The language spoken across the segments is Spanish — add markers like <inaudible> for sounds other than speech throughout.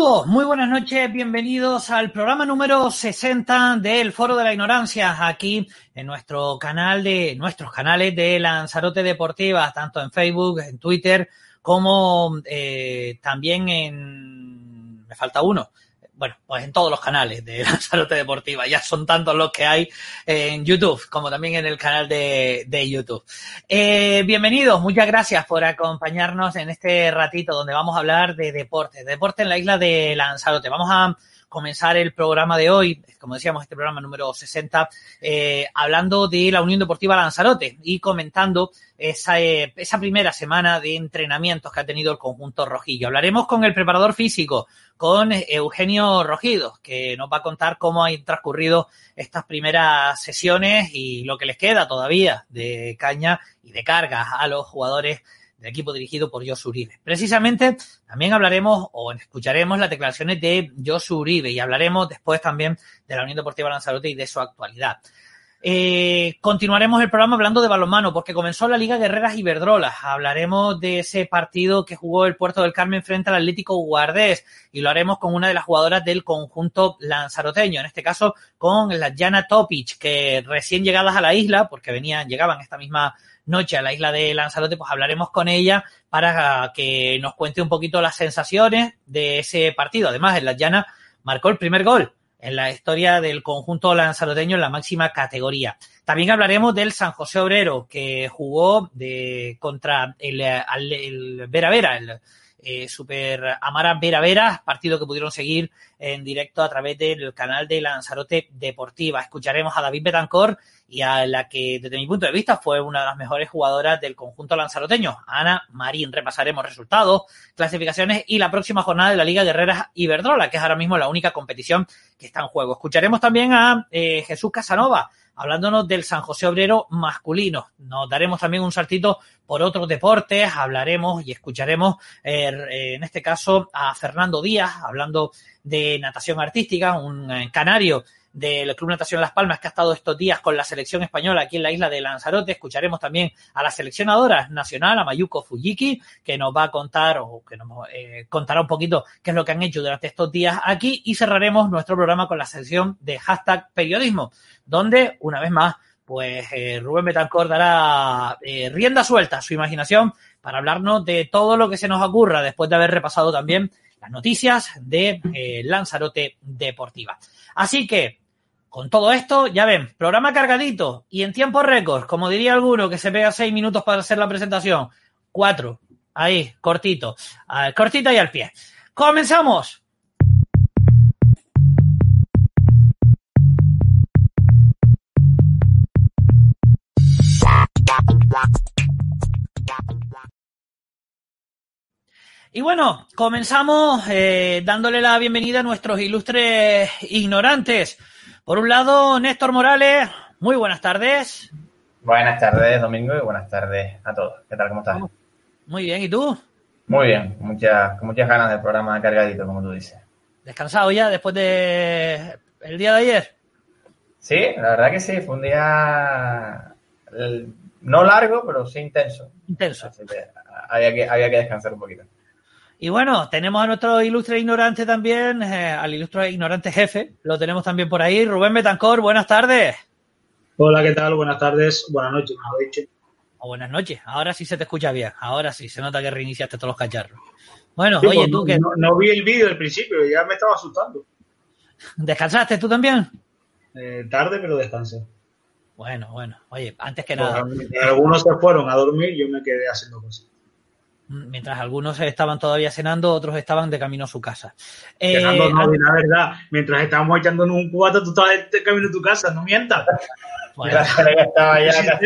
Muy buenas noches, bienvenidos al programa número 60 del Foro de la Ignorancia, aquí en nuestro canal de, nuestros canales de Lanzarote Deportiva, tanto en Facebook, en Twitter, como eh, también en, me falta uno, bueno, pues en todos los canales de <laughs> Lanzarote Deportiva. Ya son tantos los que hay en YouTube, como también en el canal de, de YouTube. Eh, bienvenidos, muchas gracias por acompañarnos en este ratito donde vamos a hablar de deporte, deporte en la isla de Lanzarote. Vamos a comenzar el programa de hoy, como decíamos, este programa número 60, eh, hablando de la Unión Deportiva Lanzarote y comentando esa, eh, esa primera semana de entrenamientos que ha tenido el conjunto rojillo. Hablaremos con el preparador físico, con Eugenio Rojido, que nos va a contar cómo han transcurrido estas primeras sesiones y lo que les queda todavía de caña y de carga a los jugadores del equipo dirigido por Josu Uribe. Precisamente también hablaremos o escucharemos las declaraciones de Josu Uribe y hablaremos después también de la Unión Deportiva Lanzarote y de su actualidad. Eh, continuaremos el programa hablando de balonmano porque comenzó la Liga Guerreras Iberdrola. Hablaremos de ese partido que jugó el Puerto del Carmen frente al Atlético Guardés y lo haremos con una de las jugadoras del conjunto lanzaroteño, en este caso con la Jana Topic, que recién llegadas a la isla, porque venían, llegaban esta misma noche a la isla de Lanzarote, pues hablaremos con ella para que nos cuente un poquito las sensaciones de ese partido. Además, en la llana marcó el primer gol en la historia del conjunto lanzaroteño en la máxima categoría. También hablaremos del San José Obrero, que jugó de, contra el, el Vera Vera, el eh, Super Amara Vera Vera, partido que pudieron seguir en directo a través del canal de Lanzarote Deportiva. Escucharemos a David Betancor y a la que, desde mi punto de vista, fue una de las mejores jugadoras del conjunto lanzaroteño, Ana Marín. Repasaremos resultados, clasificaciones y la próxima jornada de la Liga Guerreras Iberdrola, que es ahora mismo la única competición que está en juego. Escucharemos también a eh, Jesús Casanova, hablándonos del San José Obrero masculino. Nos daremos también un saltito por otros deportes, hablaremos y escucharemos eh, en este caso a Fernando Díaz, hablando de natación artística, un eh, canario del Club Natación Las Palmas que ha estado estos días con la selección española aquí en la isla de Lanzarote. Escucharemos también a la seleccionadora nacional, a Mayuko Fujiki, que nos va a contar o que nos eh, contará un poquito qué es lo que han hecho durante estos días aquí y cerraremos nuestro programa con la sección de hashtag periodismo, donde una vez más pues eh, Rubén Betancor dará eh, rienda suelta a su imaginación para hablarnos de todo lo que se nos ocurra después de haber repasado también las noticias de Lanzarote Deportiva. Así que, con todo esto, ya ven, programa cargadito y en tiempo récord, como diría alguno que se pega seis minutos para hacer la presentación, cuatro, ahí, cortito, cortita y al pie. ¡Comenzamos! Y bueno, comenzamos eh, dándole la bienvenida a nuestros ilustres ignorantes. Por un lado, Néstor Morales, muy buenas tardes. Buenas tardes, Domingo, y buenas tardes a todos. ¿Qué tal? ¿Cómo estás? Muy bien, ¿y tú? Muy bien, muchas, con muchas ganas del programa cargadito, como tú dices. ¿Descansado ya después de el día de ayer? Sí, la verdad que sí, fue un día no largo, pero sí intenso. Intenso. había que, había que descansar un poquito. Y bueno, tenemos a nuestro ilustre ignorante también, eh, al ilustre ignorante jefe, lo tenemos también por ahí. Rubén Betancor, buenas tardes. Hola, ¿qué tal? Buenas tardes, buenas noches, mejor dicho. Buenas noches, ahora sí se te escucha bien, ahora sí, se nota que reiniciaste todos los cacharros. Bueno, oye, pues, tú que... No, vi el vídeo al principio, ya me estaba asustando. ¿Descansaste tú también? Eh, tarde, pero descansé. Bueno, bueno, oye, antes que Pues, nada... algunos se fueron a dormir y yo me quedé haciendo cosas. Mientras algunos estaban todavía cenando, otros estaban de camino a su casa. Cenando, Eh, no, la verdad, mientras estábamos echándonos un cuatro, tú estabas de camino a tu casa, no mientas. bueno, estaba ya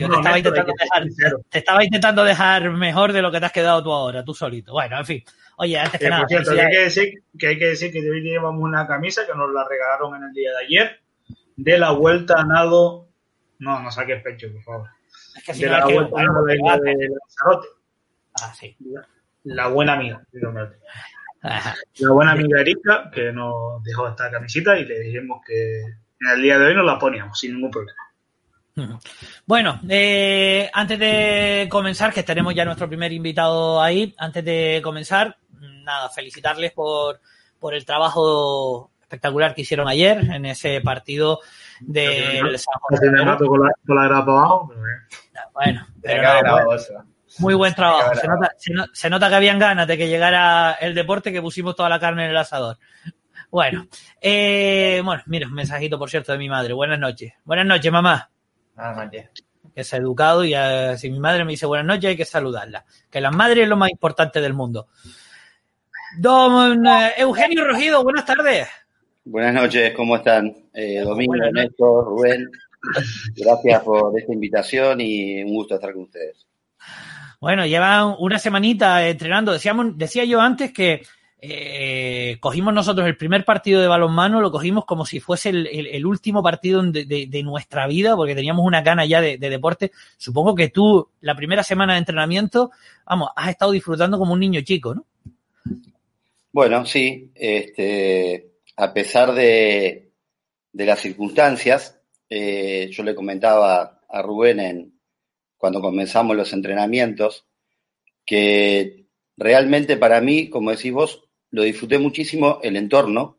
yo te estaba, intentando dejar, te estaba intentando dejar mejor de lo que te has quedado tú ahora, tú solito. Bueno, en fin. Oye, antes que Eh, nada, por cierto, que hay, felicidades. que decir, que hay que decir que hoy llevamos una camisa que nos la regalaron en el día de ayer, de la vuelta a nado. No, no saques pecho, por favor. Es que si De no la es vuelta de, de Lanzarote. Ah, sí. La buena amiga, la buena amiga Erika, que nos dejó esta camisita y le dijimos que en el día de hoy nos la poníamos sin ningún problema. Bueno, eh, antes de comenzar, que tenemos ya nuestro primer invitado ahí, antes de comenzar, nada, felicitarles por, por el trabajo espectacular que hicieron ayer en ese partido del San José. Bueno, pero muy buen trabajo. Se nota, se nota, que habían ganas de que llegara el deporte que pusimos toda la carne en el asador. Bueno, eh, bueno, mira, un mensajito, por cierto, de mi madre. Buenas noches. Buenas noches, mamá. Buenas noches. Que es educado y eh, si mi madre me dice buenas noches hay que saludarla. Que la madre es lo más importante del mundo. Don eh, Eugenio Rogido, buenas tardes. Buenas noches, ¿cómo están? Domingo, Néstor, Rubén. Gracias por esta invitación y un gusto estar con ustedes. Bueno, llevan una semanita entrenando. Decíamos, decía yo antes que eh, cogimos nosotros el primer partido de balonmano, lo cogimos como si fuese el, último partido de, nuestra vida, porque teníamos una gana ya de, deporte. Supongo que tú, la primera semana de entrenamiento, vamos, has estado disfrutando como un niño chico, ¿no? Bueno, sí. Este, a pesar de, las circunstancias, eh, yo le comentaba a Rubén en, cuando comenzamos los entrenamientos, que realmente para mí, como decís vos, lo disfruté muchísimo el entorno,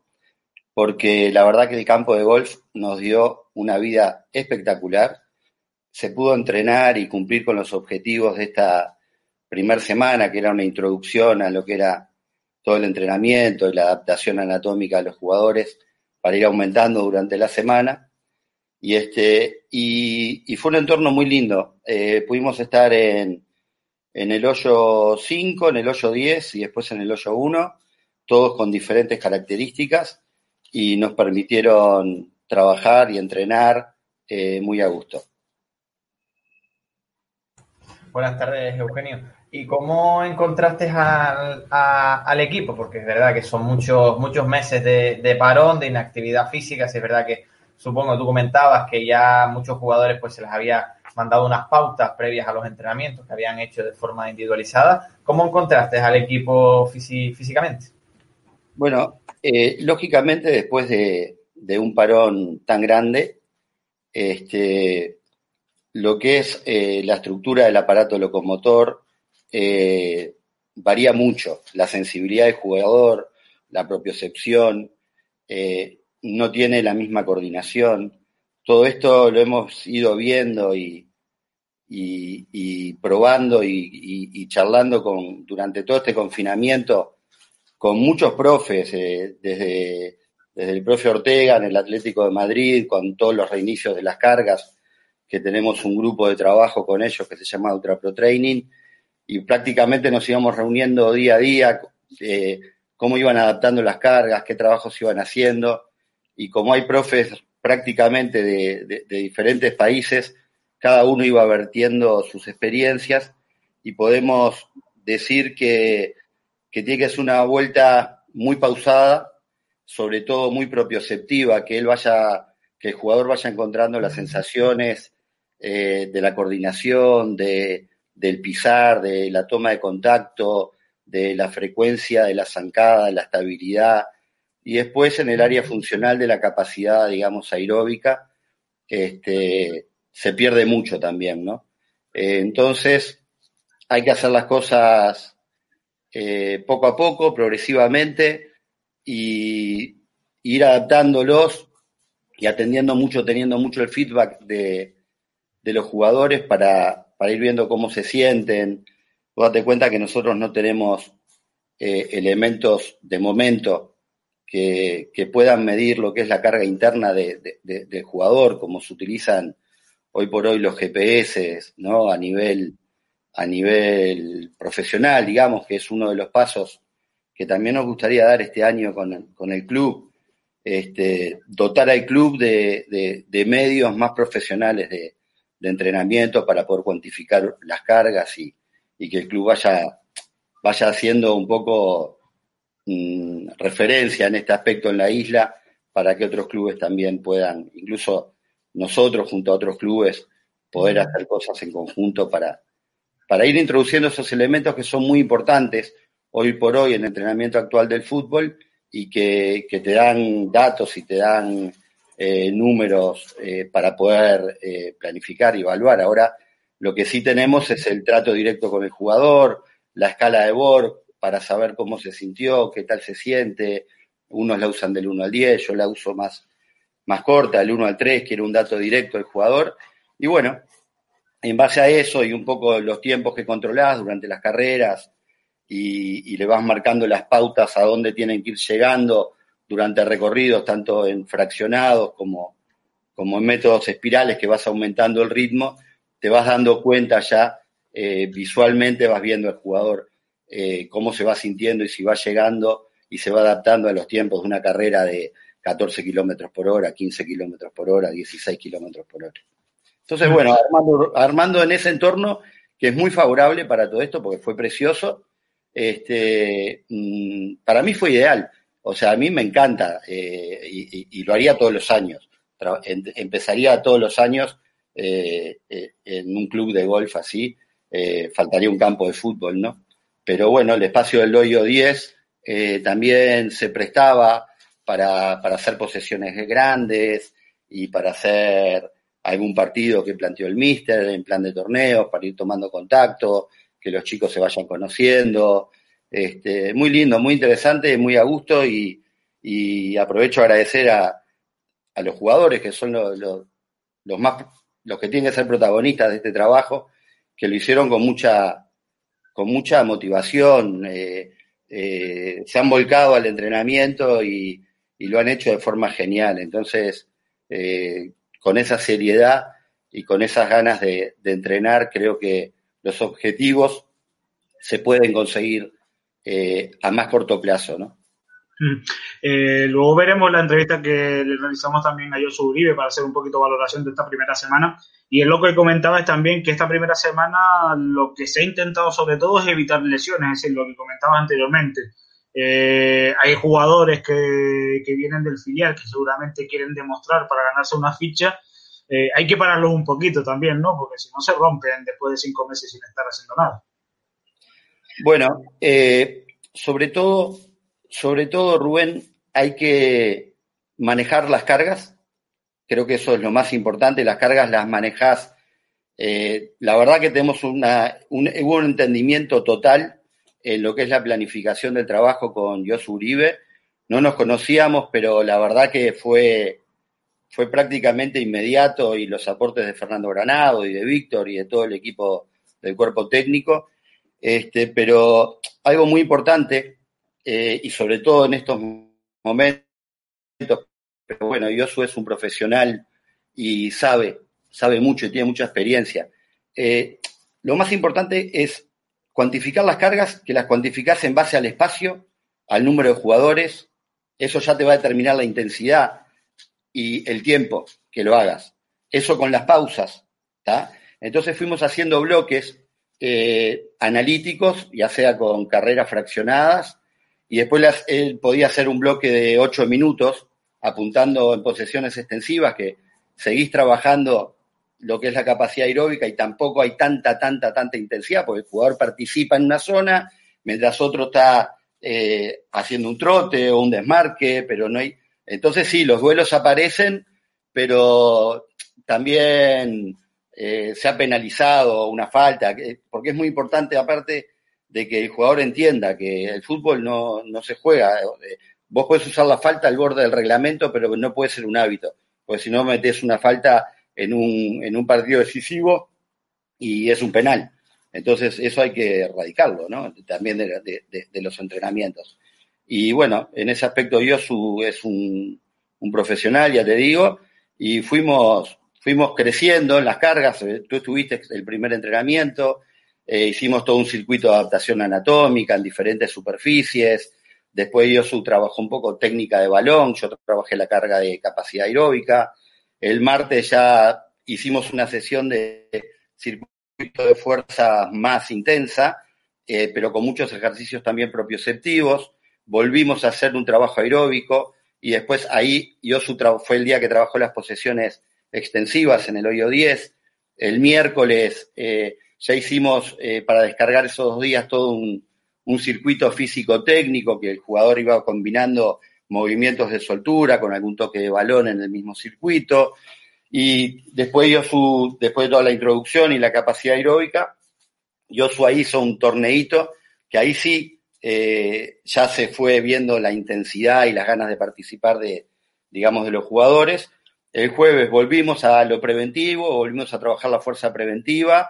porque la verdad que el campo de golf nos dio una vida espectacular. Se pudo entrenar y cumplir con los objetivos de esta primera semana, que era una introducción a lo que era todo el entrenamiento y la adaptación anatómica de los jugadores para ir aumentando durante la semana. Y, este, y, fue un entorno muy lindo. Eh, pudimos estar en, en el hoyo 5, en el hoyo 10 y después en el hoyo 1 todos con diferentes características y nos permitieron trabajar y entrenar eh, muy a gusto. Buenas tardes, Eugenio. ¿Y cómo encontraste al, equipo? Porque es verdad que son muchos, muchos meses de, parón, de inactividad física. Si es verdad que supongo tú comentabas que ya muchos jugadores pues se les había mandado unas pautas previas a los entrenamientos que habían hecho de forma individualizada. ¿Cómo encontraste al equipo físicamente? Bueno, eh, lógicamente después de, un parón tan grande, este, lo que es eh, la estructura del aparato locomotor eh, varía mucho. La sensibilidad del jugador, la propiocepción, no tiene la misma coordinación. Todo esto lo hemos ido viendo y, probando y, charlando con, durante todo este confinamiento con muchos profes, eh, desde, desde el profe Ortega en el Atlético de Madrid, con todos los reinicios de las cargas, que tenemos un grupo de trabajo con ellos que se llama Ultra Pro Training, y prácticamente nos íbamos reuniendo día a día, eh, cómo iban adaptando las cargas, qué trabajos iban haciendo, y como hay profes prácticamente de, de diferentes países, cada uno iba vertiendo sus experiencias y podemos decir que que tiene que ser una vuelta muy pausada, sobre todo muy propioceptiva, que él vaya, que el jugador vaya encontrando las sensaciones eh, de la coordinación, de, del pisar, de la toma de contacto, de la frecuencia de la zancada, de la estabilidad, y después en el área funcional de la capacidad, digamos, aeróbica, este, se pierde mucho también, ¿no? Eh, entonces, hay que hacer las cosas eh, poco a poco, progresivamente, y ir adaptándolos y atendiendo mucho, teniendo mucho el feedback de, los jugadores para, ir viendo cómo se sienten. date cuenta que nosotros no tenemos eh, elementos de momento que, puedan medir lo que es la carga interna del jugador, como se utilizan hoy por hoy los GPS, ¿no? A nivel a nivel profesional, digamos, que es uno de los pasos que también nos gustaría dar este año con, el club, este, dotar al club de, medios más profesionales de, entrenamiento para poder cuantificar las cargas y, que el club vaya, vaya haciendo un poco mm, referencia en este aspecto en la isla para que otros clubes también puedan, incluso nosotros junto a otros clubes, poder hacer cosas en conjunto para, para ir introduciendo esos elementos que son muy importantes hoy por hoy en el entrenamiento actual del fútbol y que, te dan datos y te dan eh, números eh, para poder eh, planificar y evaluar. Ahora, lo que sí tenemos es el trato directo con el jugador, la escala de Borg, para saber cómo se sintió, qué tal se siente. Unos la usan del 1 al 10, yo la uso más, más corta, del 1 al 3, quiero un dato directo del jugador. Y bueno, en base a eso y un poco los tiempos que controlás durante las carreras y, le vas marcando las pautas a dónde tienen que ir llegando durante recorridos, tanto en fraccionados como, como en métodos espirales que vas aumentando el ritmo, te vas dando cuenta ya eh, visualmente, vas viendo al jugador eh, cómo se va sintiendo y si va llegando y se va adaptando a los tiempos de una carrera de 14 kilómetros por hora, 15 kilómetros por hora, 16 kilómetros por hora. Entonces, bueno, armando, en ese entorno que es muy favorable para todo esto porque fue precioso, este, mm, para mí fue ideal. O sea, a mí me encanta eh, y, lo haría todos los años. empezaría todos los años eh, eh, en un club de golf así, faltaría un campo de fútbol, ¿no? Pero bueno, el espacio del hoyo 10 también se prestaba para, para hacer posesiones grandes y para hacer algún partido que planteó el míster en plan de torneos, para ir tomando contacto, que los chicos se vayan conociendo. Este, muy lindo, muy interesante, muy a gusto y, aprovecho a agradecer a, a los jugadores que son los, los más los que tienen que ser protagonistas de este trabajo, que lo hicieron con mucha, con mucha motivación, eh, eh, se han volcado al entrenamiento y, lo han hecho de forma genial. Entonces, eh, con esa seriedad y con esas ganas de, entrenar, creo que los objetivos se pueden conseguir a más corto plazo, ¿no? Mm. Eh, luego veremos la entrevista que le realizamos también a Josu Uribe para hacer un poquito de valoración de esta primera semana. Y es lo que comentaba es también que esta primera semana lo que se ha intentado sobre todo es evitar lesiones, es decir, lo que comentaba anteriormente. Eh, hay jugadores que, que, vienen del filial que seguramente quieren demostrar para ganarse una ficha. Eh, hay que pararlos un poquito también, ¿no? Porque si no se rompen después de cinco meses sin estar haciendo nada. Bueno, sobre todo sobre todo, Rubén, hay que manejar las cargas. Creo que eso es lo más importante. Las cargas las manejas. Eh, la verdad que tenemos una, un, un, entendimiento total en lo que es la planificación del trabajo con Josu Uribe. No nos conocíamos, pero la verdad que fue, fue prácticamente inmediato y los aportes de Fernando Granado y de Víctor y de todo el equipo del cuerpo técnico. Este, pero algo muy importante eh, y sobre todo en estos momentos, pero bueno, Yosu es un profesional y sabe, sabe mucho y tiene mucha experiencia. Eh, lo más importante es cuantificar las cargas, que las cuantificas en base al espacio, al número de jugadores, eso ya te va a determinar la intensidad y el tiempo que lo hagas. Eso con las pausas, Entonces fuimos haciendo bloques eh, analíticos, ya sea con carreras fraccionadas y después él podía hacer un bloque de ocho minutos apuntando en posesiones extensivas que seguís trabajando lo que es la capacidad aeróbica y tampoco hay tanta, tanta, tanta intensidad porque el jugador participa en una zona mientras otro está eh, haciendo un trote o un desmarque, pero no hay... Entonces sí, los duelos aparecen, pero también eh, se ha penalizado una falta, porque es muy importante aparte de que el jugador entienda que el fútbol no, no se juega. Eh, vos puedes usar la falta al borde del reglamento, pero no puede ser un hábito, porque si no metes una falta en un, en un partido decisivo y es un penal. Entonces, eso hay que erradicarlo, ¿no? También de, de, los entrenamientos. Y bueno, en ese aspecto Yosu es un, un, profesional, ya te digo, y fuimos, fuimos creciendo en las cargas. Eh, tú estuviste el primer entrenamiento, eh, hicimos todo un circuito de adaptación anatómica en diferentes superficies. Después Yosu trabajó un poco técnica de balón, yo trabajé la carga de capacidad aeróbica. El martes ya hicimos una sesión de circuito de fuerza más intensa, eh, pero con muchos ejercicios también propioceptivos. Volvimos a hacer un trabajo aeróbico y después ahí Yosu fue el día que trabajó las posesiones extensivas en el hoyo 10. El miércoles eh, ya hicimos eh, para descargar esos dos días todo un, circuito físico-técnico que el jugador iba combinando movimientos de soltura con algún toque de balón en el mismo circuito. Y después, su después de toda la introducción y la capacidad aeróbica, Joshua hizo un torneito que ahí sí eh, ya se fue viendo la intensidad y las ganas de participar de, digamos, de los jugadores. El jueves volvimos a lo preventivo, volvimos a trabajar la fuerza preventiva.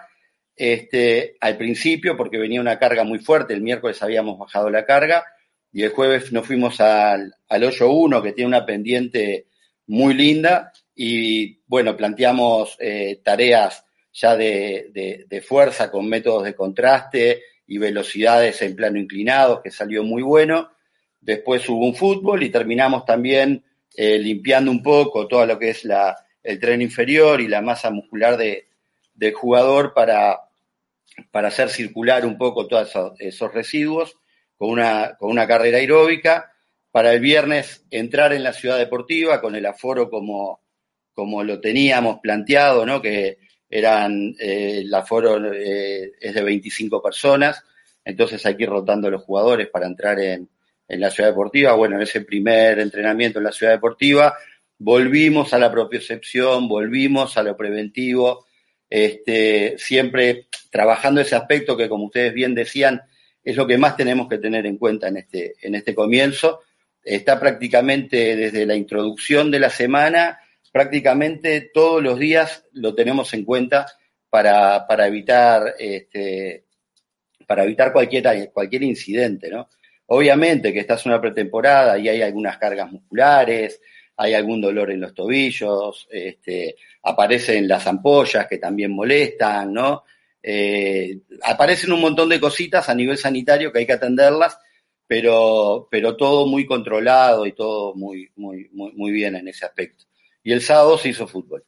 Este, al principio, porque venía una carga muy fuerte, el miércoles habíamos bajado la carga, y el jueves nos fuimos al, al hoyo 1, que tiene una pendiente muy linda, y bueno, planteamos eh, tareas ya de, de, fuerza con métodos de contraste y velocidades en plano inclinado, que salió muy bueno. Después hubo un fútbol y terminamos también eh, limpiando un poco todo lo que es la, el tren inferior y la masa muscular de, del jugador para, para hacer circular un poco todos esos, residuos con una, con una carrera aeróbica. Para el viernes entrar en la ciudad deportiva con el aforo como, como lo teníamos planteado, ¿no? que eran, eh, el aforo eh, es de 25 personas, entonces hay que ir rotando los jugadores para entrar en, en la ciudad deportiva. Bueno, en ese primer entrenamiento en la ciudad deportiva volvimos a la propiocepción, volvimos a lo preventivo, este, siempre trabajando ese aspecto que, como ustedes bien decían, es lo que más tenemos que tener en cuenta en este, en este comienzo. Está prácticamente desde la introducción de la semana, prácticamente todos los días lo tenemos en cuenta para, para evitar, este, para evitar cualquier, cualquier incidente, ¿no? Obviamente que esta es una pretemporada y hay algunas cargas musculares, hay algún dolor en los tobillos, este, aparecen las ampollas que también molestan, ¿no? Eh, aparecen un montón de cositas a nivel sanitario que hay que atenderlas, pero, pero todo muy controlado y todo muy, muy, muy, muy bien en ese aspecto. Y el sábado se hizo fútbol.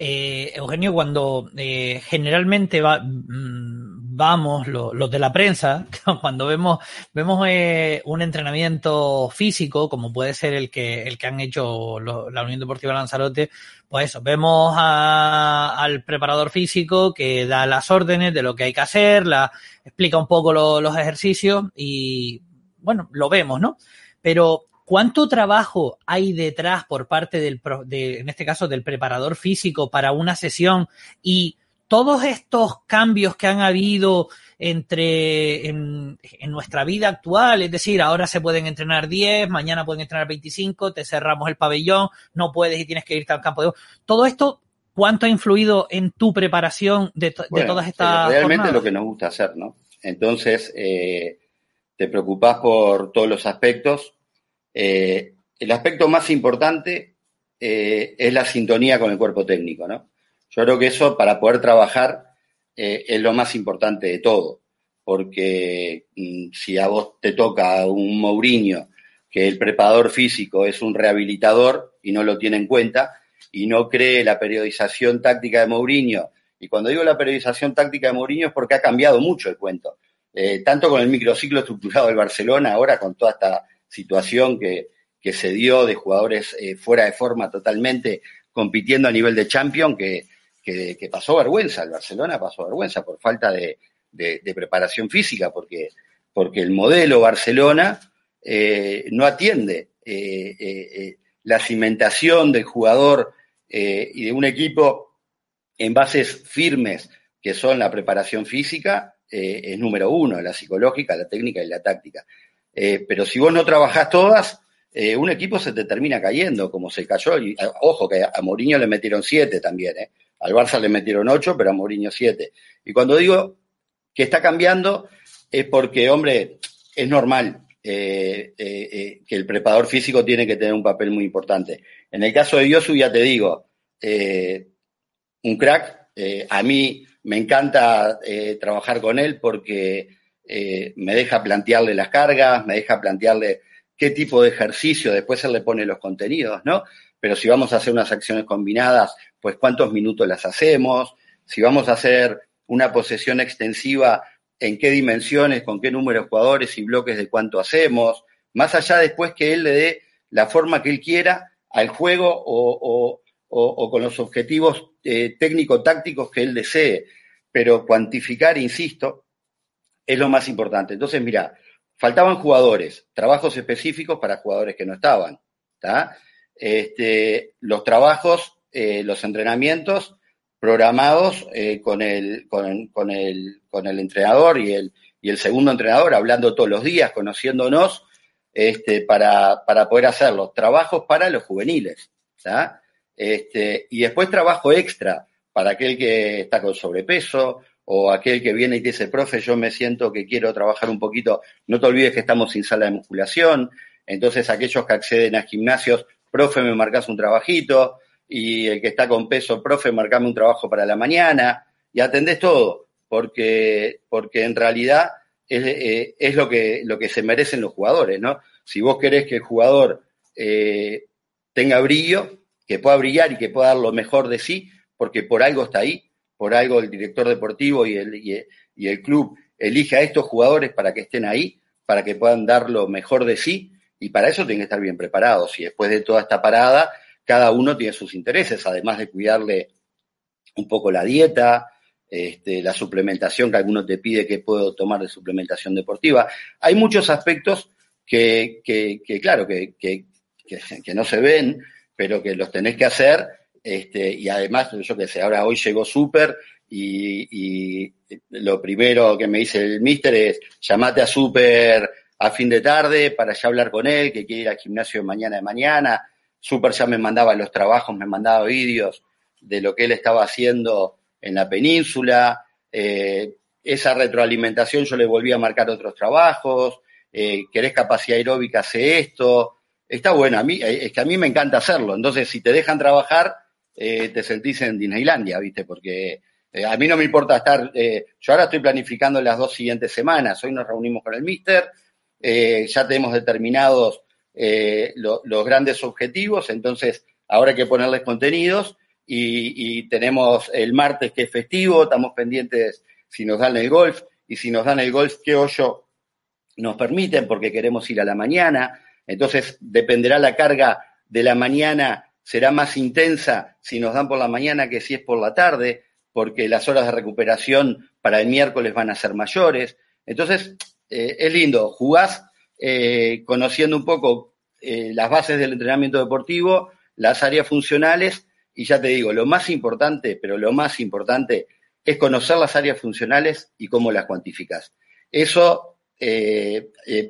Eh, Eugenio, cuando eh, generalmente va, mm, vamos los de la prensa, <laughs> cuando vemos, vemos eh, un entrenamiento físico, como puede ser el que, el que han hecho la Unión Deportiva Lanzarote, pues eso, vemos al preparador físico que da las órdenes de lo que hay que hacer, la, explica un poco los ejercicios y, bueno, lo vemos, ¿no? Pero ¿Cuánto trabajo hay detrás por parte del, de, en este caso, del preparador físico para una sesión y todos estos cambios que han habido entre en, nuestra vida actual, es decir, ahora se pueden entrenar 10, mañana pueden entrenar 25, te cerramos el pabellón, no puedes y tienes que irte al campo de todo esto, ¿cuánto ha influido en tu preparación de, todas estas realmente lo que nos gusta hacer, ¿no? Entonces, eh, te preocupas por todos los aspectos, eh, el aspecto más importante eh, es la sintonía con el cuerpo técnico, ¿no? Yo creo que eso para poder trabajar eh, es lo más importante de todo, porque mm, si a vos te toca un Mourinho, que el preparador físico es un rehabilitador y no lo tiene en cuenta, y no cree la periodización táctica de Mourinho, y cuando digo la periodización táctica de Mourinho es porque ha cambiado mucho el cuento, tanto con el microciclo estructurado del Barcelona, ahora con toda esta situación que, que se dio de jugadores eh, fuera de forma totalmente compitiendo a nivel de champion que, que, pasó vergüenza. El Barcelona pasó vergüenza por falta de, preparación física, porque, porque el modelo Barcelona eh, no atiende eh, la cimentación del jugador y de un equipo en bases firmes que son la preparación física, es número uno, la psicológica, la técnica y la táctica. Eh, pero si vos no trabajás todas, eh, un equipo se te termina cayendo, como se cayó. Y, ojo, que a Mourinho le metieron siete también, ¿eh? Al Barça le metieron ocho, pero a Mourinho siete. Y cuando digo que está cambiando, es porque, hombre, es normal que el preparador físico tiene que tener un papel muy importante. En el caso de Yosu, ya te digo, un crack. a mí me encanta trabajar con él porque eh, me deja plantearle las cargas, me deja plantearle qué tipo de ejercicio, después él le pone los contenidos, ¿no? Pero si vamos a hacer unas acciones combinadas, pues cuántos minutos las hacemos, si vamos a hacer una posesión extensiva, en qué dimensiones, con qué número de jugadores y bloques de cuánto hacemos, más allá después que él le dé la forma que él quiera al juego o, con los objetivos eh, técnico-tácticos que él desee, pero cuantificar, insisto, es lo más importante. Entonces, mira, faltaban jugadores, trabajos específicos para jugadores que no estaban. Este, los trabajos, eh, los entrenamientos programados eh, con, el, con, el, con el entrenador y el, y el segundo entrenador, hablando todos los días, conociéndonos, este, para, para poder hacerlo. Trabajos para los juveniles, Este, y después trabajo extra para aquel que está con sobrepeso o aquel que viene y dice, profe, yo me siento que quiero trabajar un poquito, no te olvides que estamos sin sala de musculación, entonces aquellos que acceden a gimnasios, profe, me marcas un trabajito, y el que está con peso, profe, marcame un trabajo para la mañana, y atendés todo, porque, porque en realidad es, eh, lo, que, lo que se merecen los jugadores, ¿no? Si vos querés que el jugador eh, tenga brillo, que pueda brillar y que pueda dar lo mejor de sí, porque por algo está ahí, por algo el director deportivo y el, y, el club elige a estos jugadores para que estén ahí, para que puedan dar lo mejor de sí, y para eso tienen que estar bien preparados. Y después de toda esta parada, cada uno tiene sus intereses, además de cuidarle un poco la dieta, este, la suplementación que alguno te pide que puedo tomar de suplementación deportiva. Hay muchos aspectos que, que, que claro, que, que, no se ven, pero que los tenés que hacer este, y además, yo qué sé, ahora hoy llegó Super y, lo primero que me dice el mister es llamate a Super a fin de tarde para ya hablar con él, que quiere ir al gimnasio mañana de mañana. Super ya me mandaba los trabajos, me mandaba vídeos de lo que él estaba haciendo en la península. Eh, esa retroalimentación yo le volví a marcar otros trabajos. Eh, ¿Querés capacidad aeróbica? Hace esto. Está bueno, a mí, es que a mí me encanta hacerlo. Entonces, si te dejan trabajar, eh, te sentís en Disneylandia, ¿viste? Porque eh, a mí no me importa estar, eh, yo ahora estoy planificando las dos siguientes semanas, hoy nos reunimos con el Mister, ya tenemos determinados los grandes objetivos, entonces ahora hay que ponerles contenidos y, tenemos el martes que es festivo, estamos pendientes si nos dan el golf y si nos dan el golf, qué hoyo nos permiten porque queremos ir a la mañana, entonces dependerá la carga de la mañana será más intensa si nos dan por la mañana que si es por la tarde, porque las horas de recuperación para el miércoles van a ser mayores. Entonces, eh, es lindo, jugás eh, conociendo un poco eh, las bases del entrenamiento deportivo, las áreas funcionales, y ya te digo, lo más importante, pero lo más importante es conocer las áreas funcionales y cómo las cuantificas. Eso,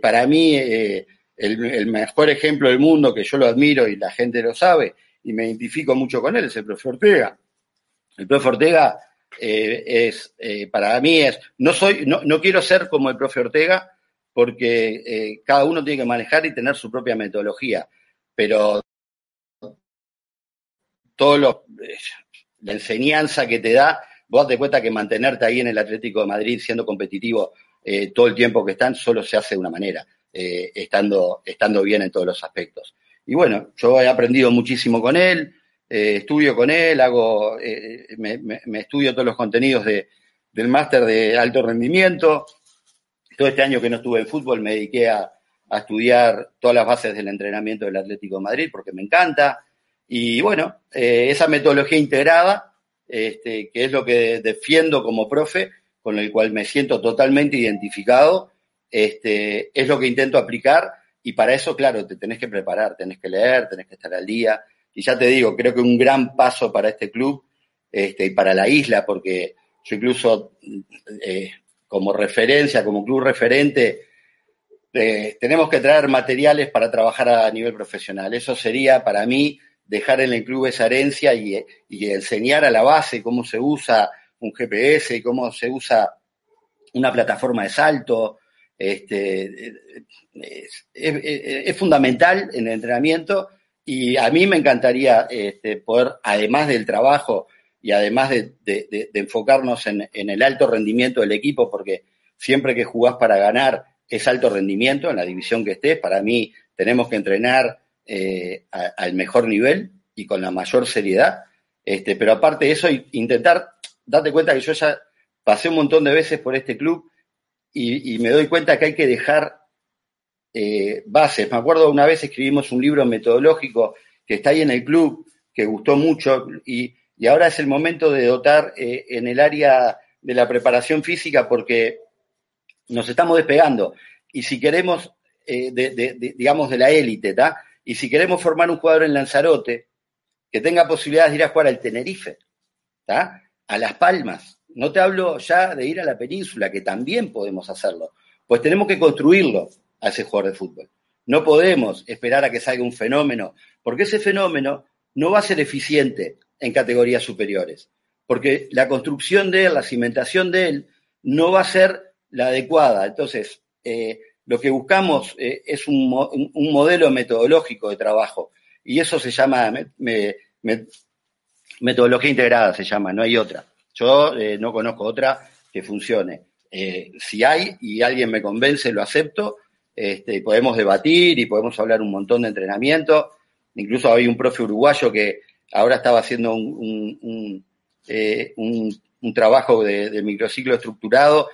para mí, el, mejor ejemplo del mundo, que yo lo admiro y la gente lo sabe, y me identifico mucho con él, es el profe Ortega. El profe Ortega eh, es, eh, para mí es, no soy, no, no, quiero ser como el profe Ortega, porque eh, cada uno tiene que manejar y tener su propia metodología, pero todo lo, la enseñanza que te da, vos te cuenta que mantenerte ahí en el Atlético de Madrid siendo competitivo todo el tiempo que están, solo se hace de una manera, estando, estando bien en todos los aspectos. Y bueno, yo he aprendido muchísimo con él, eh, estudio con él, hago, eh, me, estudio todos los contenidos de, del máster de alto rendimiento. Todo este año que no estuve en fútbol me dediqué a, estudiar todas las bases del entrenamiento del Atlético de Madrid porque me encanta. Y bueno, eh, esa metodología integrada, este, que es lo que defiendo como profe, con el cual me siento totalmente identificado, este, es lo que intento aplicar y para eso, claro, te tenés que preparar, tenés que leer, tenés que estar al día. Y ya te digo, creo que un gran paso para este club este, y para la isla, porque yo incluso eh, como referencia, como club referente, eh, tenemos que traer materiales para trabajar a nivel profesional. Eso sería para mí dejar en el club esa herencia y, y enseñar a la base cómo se usa un GPS, cómo se usa una plataforma de salto, este, es, fundamental en el entrenamiento y a mí me encantaría este, poder, además del trabajo y además de, enfocarnos en, el alto rendimiento del equipo, porque siempre que jugás para ganar es alto rendimiento en la división que estés, para mí tenemos que entrenar eh, al mejor nivel y con la mayor seriedad. Este, pero aparte de eso, intentar, date cuenta que yo ya pasé un montón de veces por este club y, me doy cuenta que hay que dejar eh, bases. Me acuerdo una vez escribimos un libro metodológico que está ahí en el club, que gustó mucho, y, ahora es el momento de dotar eh, en el área de la preparación física porque nos estamos despegando. Y si queremos, eh, digamos, de la élite, ¿tá? Y si queremos formar un jugador en Lanzarote que tenga posibilidades de ir a jugar al Tenerife, a Las Palmas. No te hablo ya de ir a la península, que también podemos hacerlo. Pues tenemos que construirlo a ese jugador de fútbol. No podemos esperar a que salga un fenómeno, porque ese fenómeno no va a ser eficiente en categorías superiores, porque la construcción de él, la cimentación de él, no va a ser la adecuada. Entonces, eh, lo que buscamos eh, es un, modelo metodológico de trabajo y eso se llama metodología integrada, se llama, no hay otra. Yo eh, no conozco otra que funcione. si hay y alguien me convence, lo acepto, este, podemos debatir y podemos hablar un montón de entrenamiento. Incluso hay un profe uruguayo que ahora estaba haciendo un, un, eh, trabajo de, microciclo estructurado.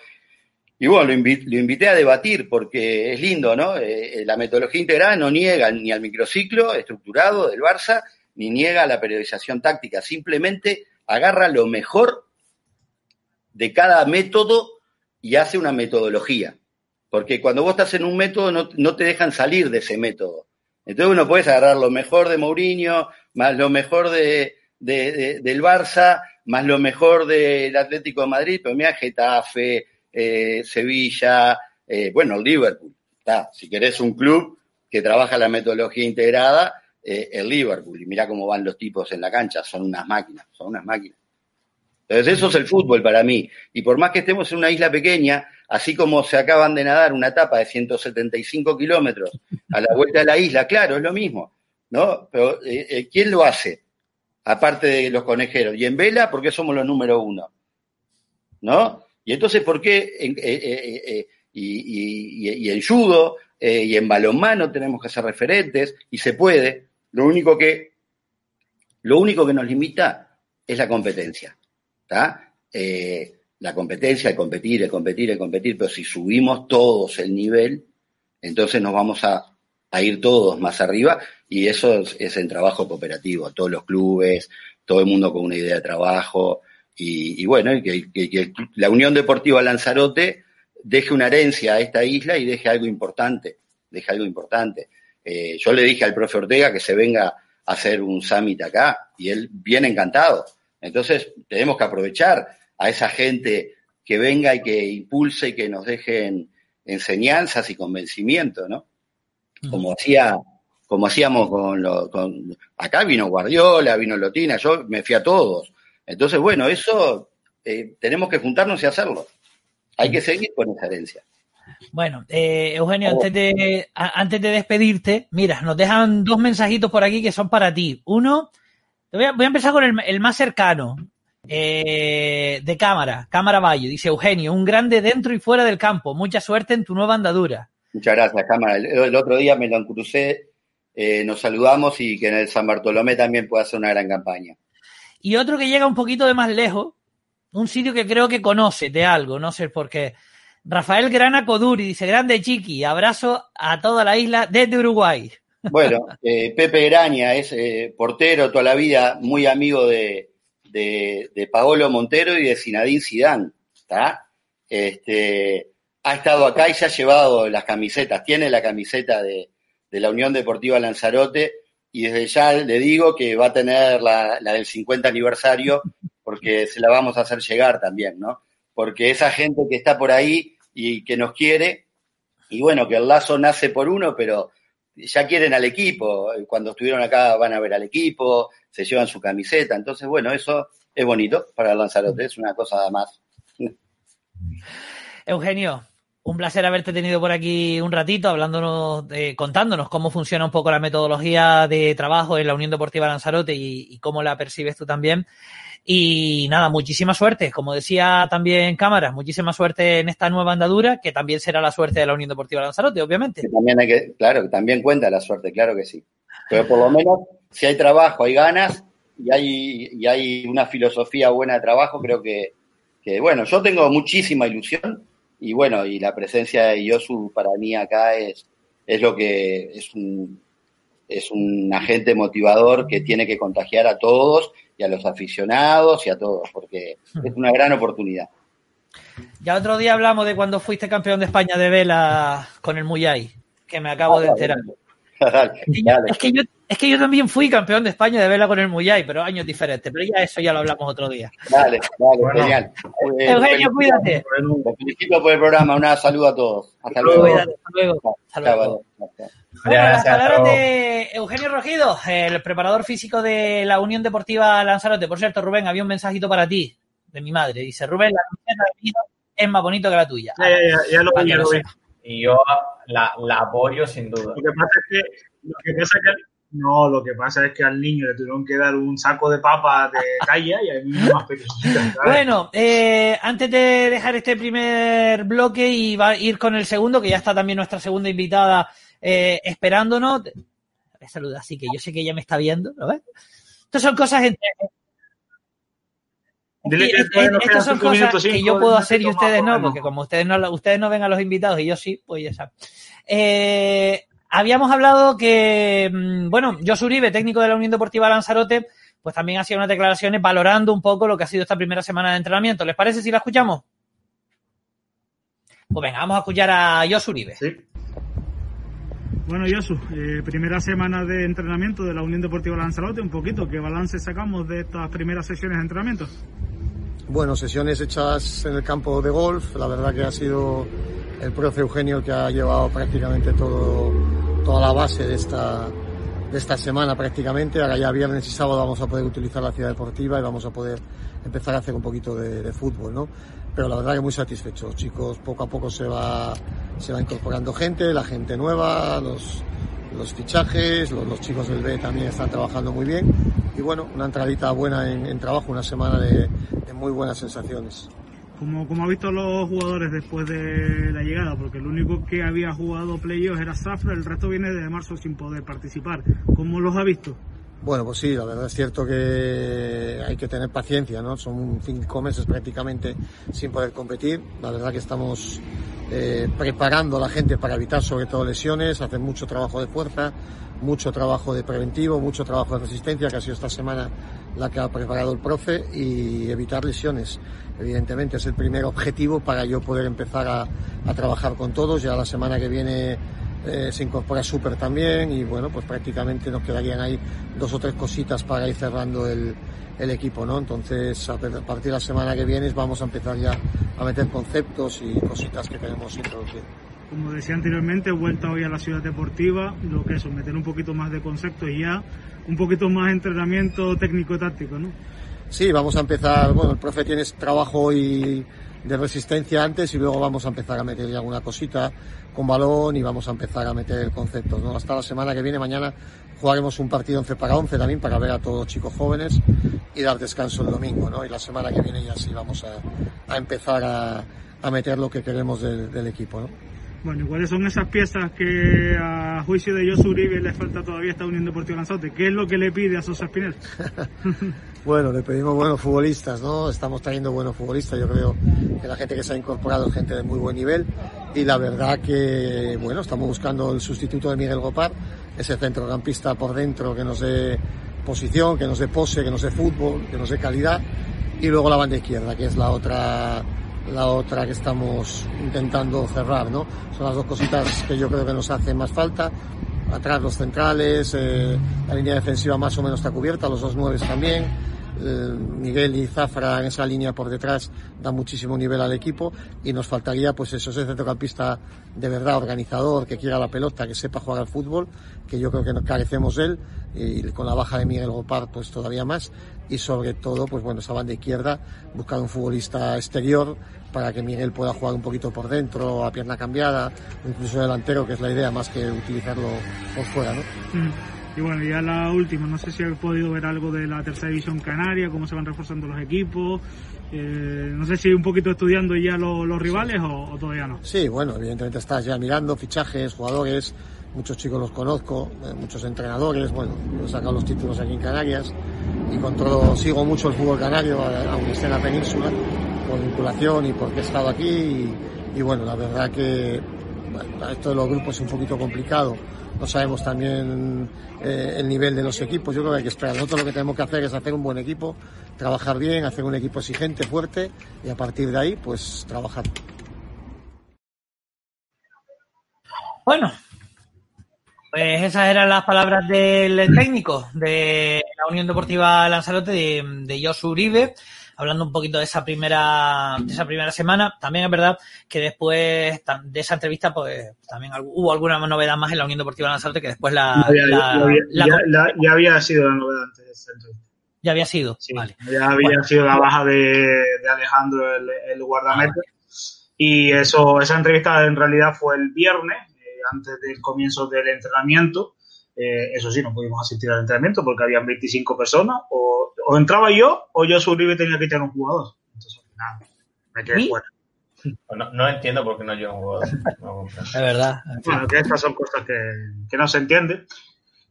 Y bueno, lo, invité, a debatir porque es lindo, ¿no? Eh, eh, la metodología integrada no niega ni al microciclo estructurado del Barça, ni niega la periodización táctica. Simplemente agarra lo mejor de cada método y hace una metodología. Porque cuando vos estás en un método no, te dejan salir de ese método. Entonces uno puedes agarrar lo mejor de Mourinho, más lo mejor de, del Barça, más lo mejor del Atlético de Madrid, pero mira Getafe, eh, Sevilla, eh, bueno, Liverpool. Si querés un club que trabaja la metodología integrada, eh, el Liverpool. Y mira cómo van los tipos en la cancha, son unas máquinas, son unas máquinas. Entonces eso es el fútbol para mí. Y por más que estemos en una isla pequeña, así como se acaban de nadar una etapa de 175 kilómetros a la vuelta de la isla, claro, es lo mismo, ¿no? Pero eh, eh, ¿quién lo hace? Aparte de los conejeros. Y en vela, porque somos los número uno, ¿no? Y entonces, ¿por qué? Eh, y, y, en judo y en balonmano tenemos que ser referentes y se puede. Lo único que, lo único que nos limita es la competencia. ¿está? La competencia, el competir, el competir, el competir, pero si subimos todos el nivel, entonces nos vamos a, ir todos más arriba y eso es, en trabajo cooperativo, todos los clubes, todo el mundo con una idea de trabajo y, bueno, que, la Unión Deportiva Lanzarote deje una herencia a esta isla y deje algo importante, deje algo importante. Eh, yo le dije al profe Ortega que se venga a hacer un summit acá y él viene encantado. Entonces tenemos que aprovechar a esa gente que venga y que impulse y que nos dejen enseñanzas y convencimiento, ¿no? Como hacía, como hacíamos con, lo, con acá vino Guardiola, vino Lotina, yo me fui a todos. Entonces, bueno, eso eh, tenemos que juntarnos y hacerlo. Hay que seguir con esa herencia. Bueno, eh, Eugenio, antes de, antes de despedirte, mira, nos dejan dos mensajitos por aquí que son para ti. Uno, voy a, voy a empezar con el, el, más cercano. Eh, de cámara, cámara Valle, dice Eugenio, un grande dentro y fuera del campo. Mucha suerte en tu nueva andadura. Muchas gracias, cámara. El, otro día me lo crucé, eh, nos saludamos y que en el San Bartolomé también pueda hacer una gran campaña. Y otro que llega un poquito de más lejos, un sitio que creo que conoce de algo, no sé por qué. Rafael Grana Coduri dice, grande chiqui, abrazo a toda la isla desde Uruguay. Bueno, eh, Pepe Graña es portero toda la vida, muy amigo de, de, Paolo Montero y de Sinadín Sidán, ¿está? Este, ha estado acá y se ha llevado las camisetas, tiene la camiseta de, la Unión Deportiva Lanzarote y desde ya le digo que va a tener la, del 50 aniversario porque se la vamos a hacer llegar también, ¿no? Porque esa gente que está por ahí y que nos quiere, y bueno, que el lazo nace por uno, pero ya quieren al equipo. Cuando estuvieron acá van a ver al equipo, se llevan su camiseta. Entonces, bueno, eso es bonito para Lanzarote, es una cosa más. <laughs> Eugenio, un placer haberte tenido por aquí un ratito, hablándonos, contándonos cómo funciona un poco la metodología de trabajo en la Unión Deportiva Lanzarote y cómo la percibes tú también. Y nada, muchísima suerte, como decía también Cámara, muchísima suerte en esta nueva andadura, que también será la suerte de la Unión Deportiva Lanzarote, obviamente. claro, que también cuenta la suerte, claro que sí. Pero por lo menos, si hay trabajo, hay ganas y hay, y hay una filosofía buena de trabajo, creo que, que, bueno, yo tengo muchísima ilusión y bueno, y la presencia de Yosu para mí acá es, es lo que es un, es un agente motivador que tiene que contagiar a todos y a los aficionados y a todos, porque es una gran oportunidad. Ya otro día hablamos de cuando fuiste campeón de España de vela con el Muyay, que me acabo de enterar. <laughs> es, que yo, Es que yo también fui campeón de España de vela con el Muyay, pero años diferentes. Pero ya eso ya lo hablamos otro día. Dale, dale, genial. Eh, Eugenio, cuídate. Te felicito por el programa. Un saludo a todos. Hasta luego. Cuídate, hasta luego. Hasta luego. Bueno, las palabras de Eugenio Rogido, el preparador físico de la Unión Deportiva Lanzarote. Por cierto, Rubén, había un mensajito para ti, de mi madre. Dice, Rubén, la camiseta de es más bonito que la tuya. Ya, ya, ya, ya lo vi, lo vi. Y yo la, la, apoyo sin duda. Lo que pasa es que, lo que, pasa es que no, lo que pasa es que al niño le tuvieron que dar un saco de papas de talla y a mí más pequeñita. Bueno, eh, antes de dejar este primer bloque y va a ir con el segundo, que ya está también nuestra segunda invitada eh, esperándonos. Le saluda, así que yo sé que ella me está viendo, ¿lo ves? Estas son cosas entre... Dile que nos estas son cinco cosas minutos, que yo puedo hacer y ustedes no, porque como ustedes no, ustedes no ven a los invitados y yo sí, pues ya saben. Eh, habíamos hablado que, mm, bueno, Josu Uribe, técnico de la Unión Deportiva Lanzarote, pues también hacía unas declaraciones valorando un poco lo que ha sido esta primera semana de entrenamiento. ¿Les parece si la escuchamos? Pues venga, vamos a escuchar a Josu Uribe. Sí. Bueno, Yosu, eh, primera semana de entrenamiento de la Unión Deportiva Lanzarote, un poquito, ¿qué balance sacamos de estas primeras sesiones de entrenamiento? Bueno, sesiones hechas en el campo de golf. La verdad que ha sido el profe Eugenio el que ha llevado prácticamente todo, toda la base de esta, de esta semana prácticamente. Ahora ya viernes y sábado vamos a poder utilizar la ciudad deportiva y vamos a poder empezar a hacer un poquito de, de fútbol, ¿no? Pero la verdad que muy satisfecho. Chicos, poco a poco se va, se va incorporando gente, la gente nueva, los, los fichajes, los, los chicos del B también están trabajando muy bien y bueno, una entradita buena en, en trabajo, una semana de, de muy buenas sensaciones. Como, como ha visto los jugadores después de la llegada, porque el único que había jugado playoffs era Zafra, el resto viene de marzo sin poder participar. ¿Cómo los ha visto? Bueno, pues sí, la verdad es cierto que hay que tener paciencia, ¿no? Son cinco meses prácticamente sin poder competir. La verdad que estamos eh, preparando a la gente para evitar sobre todo lesiones, hacer mucho trabajo de fuerza, mucho trabajo de preventivo, mucho trabajo de resistencia, que ha sido esta semana la que ha preparado el profe, y evitar lesiones. Evidentemente es el primer objetivo para yo poder empezar a, trabajar con todos. Ya la semana que viene eh, se incorpora Super también y bueno, pues prácticamente nos quedarían ahí dos o tres cositas para ir cerrando el, equipo, ¿no? Entonces, a partir de la semana que viene vamos a empezar ya a meter conceptos y cositas que queremos introducir. Como decía anteriormente, vuelta hoy a la ciudad deportiva, lo que es meter un poquito más de conceptos y ya un poquito más entrenamiento técnico-táctico, ¿no? Sí, vamos a empezar, bueno, el profe tiene trabajo hoy de resistencia antes y luego vamos a empezar a meter alguna cosita con balón y vamos a empezar a meter conceptos, ¿no? Hasta la semana que viene, mañana jugaremos un partido 11 para 11 también para ver a todos los chicos jóvenes y dar descanso el domingo, ¿no? Y la semana que viene ya sí vamos a, empezar a, a meter lo que queremos del, del equipo, ¿no? Bueno, ¿y cuáles son esas piezas que a juicio de Josu Uribe le falta todavía esta Unión Deportiva Lanzarote? ¿Qué es lo que le pide a Sosa Espinel? <laughs> Bueno, le pedimos buenos futbolistas, ¿no? Estamos trayendo buenos futbolistas. Yo creo que la gente que se ha incorporado es gente de muy buen nivel. Y la verdad que, bueno, estamos buscando el sustituto de Miguel Gopar, ese centrocampista por dentro que nos dé posición, que nos dé pose, que nos dé fútbol, que nos dé calidad. Y luego la banda izquierda, que es la otra, la otra que estamos intentando cerrar, ¿no? Son las dos cositas que yo creo que nos hacen más falta atrás los centrales, eh, la línea defensiva más o menos está cubierta, los dos nueves también. Eh, Miguel y Zafra en esa línea por detrás dan muchísimo nivel al equipo y nos faltaría pues eso, ese centrocampista de verdad organizador, que quiera la pelota, que sepa jugar al fútbol, que yo creo que nos carecemos de él y con la baja de Miguel Gopar pues todavía más y sobre todo pues bueno esa banda izquierda buscar un futbolista exterior para que Miguel pueda jugar un poquito por dentro a pierna cambiada incluso delantero que es la idea más que utilizarlo por fuera ¿no? Mm. Y bueno, ya la última, no sé si habéis podido ver algo de la tercera división canaria, cómo se van reforzando los equipos, eh, no sé si un poquito estudiando ya lo- los rivales o, o todavía no. Sí, bueno, evidentemente estás ya mirando fichajes, jugadores, muchos chicos los conozco, eh, muchos entrenadores, bueno, he sacado los títulos aquí en Canarias y controlo, sigo mucho el fútbol canario, aunque esté en la península, por vinculación y porque he estado aquí y, bueno, la verdad que esto de los grupos es un poquito complicado. No sabemos también eh, el nivel de los equipos. Yo creo que hay que esperar. Nosotros lo que tenemos que hacer es hacer un buen equipo, trabajar bien, hacer un equipo exigente, fuerte y a partir de ahí, pues trabajar. Bueno, Pues esas eran las palabras del técnico de la Unión Deportiva Lanzarote, de, de Josu Uribe, hablando un poquito de esa primera, de esa primera semana. También es verdad que después de esa entrevista, pues también hubo alguna novedad más en la Unión Deportiva Lanzarote que después la, ya, había, ya, había sido la novedad antes de esa entrevista. Ya había sido, vale. Ya había sido la baja de, de Alejandro, el, el guardameta. Ah, y eso, esa entrevista en realidad fue el viernes, antes del comienzo del entrenamiento. Eh, eso sí, no pudimos asistir al entrenamiento porque habían 25 personas. O, entraba yo o yo Uribe tenía que echar un jugador. Entonces, nada, me quedé fuera. Pues no, no, entiendo por qué no llevo un jugador. <laughs> es verdad. Bueno, que estas son cosas que, que no se entienden.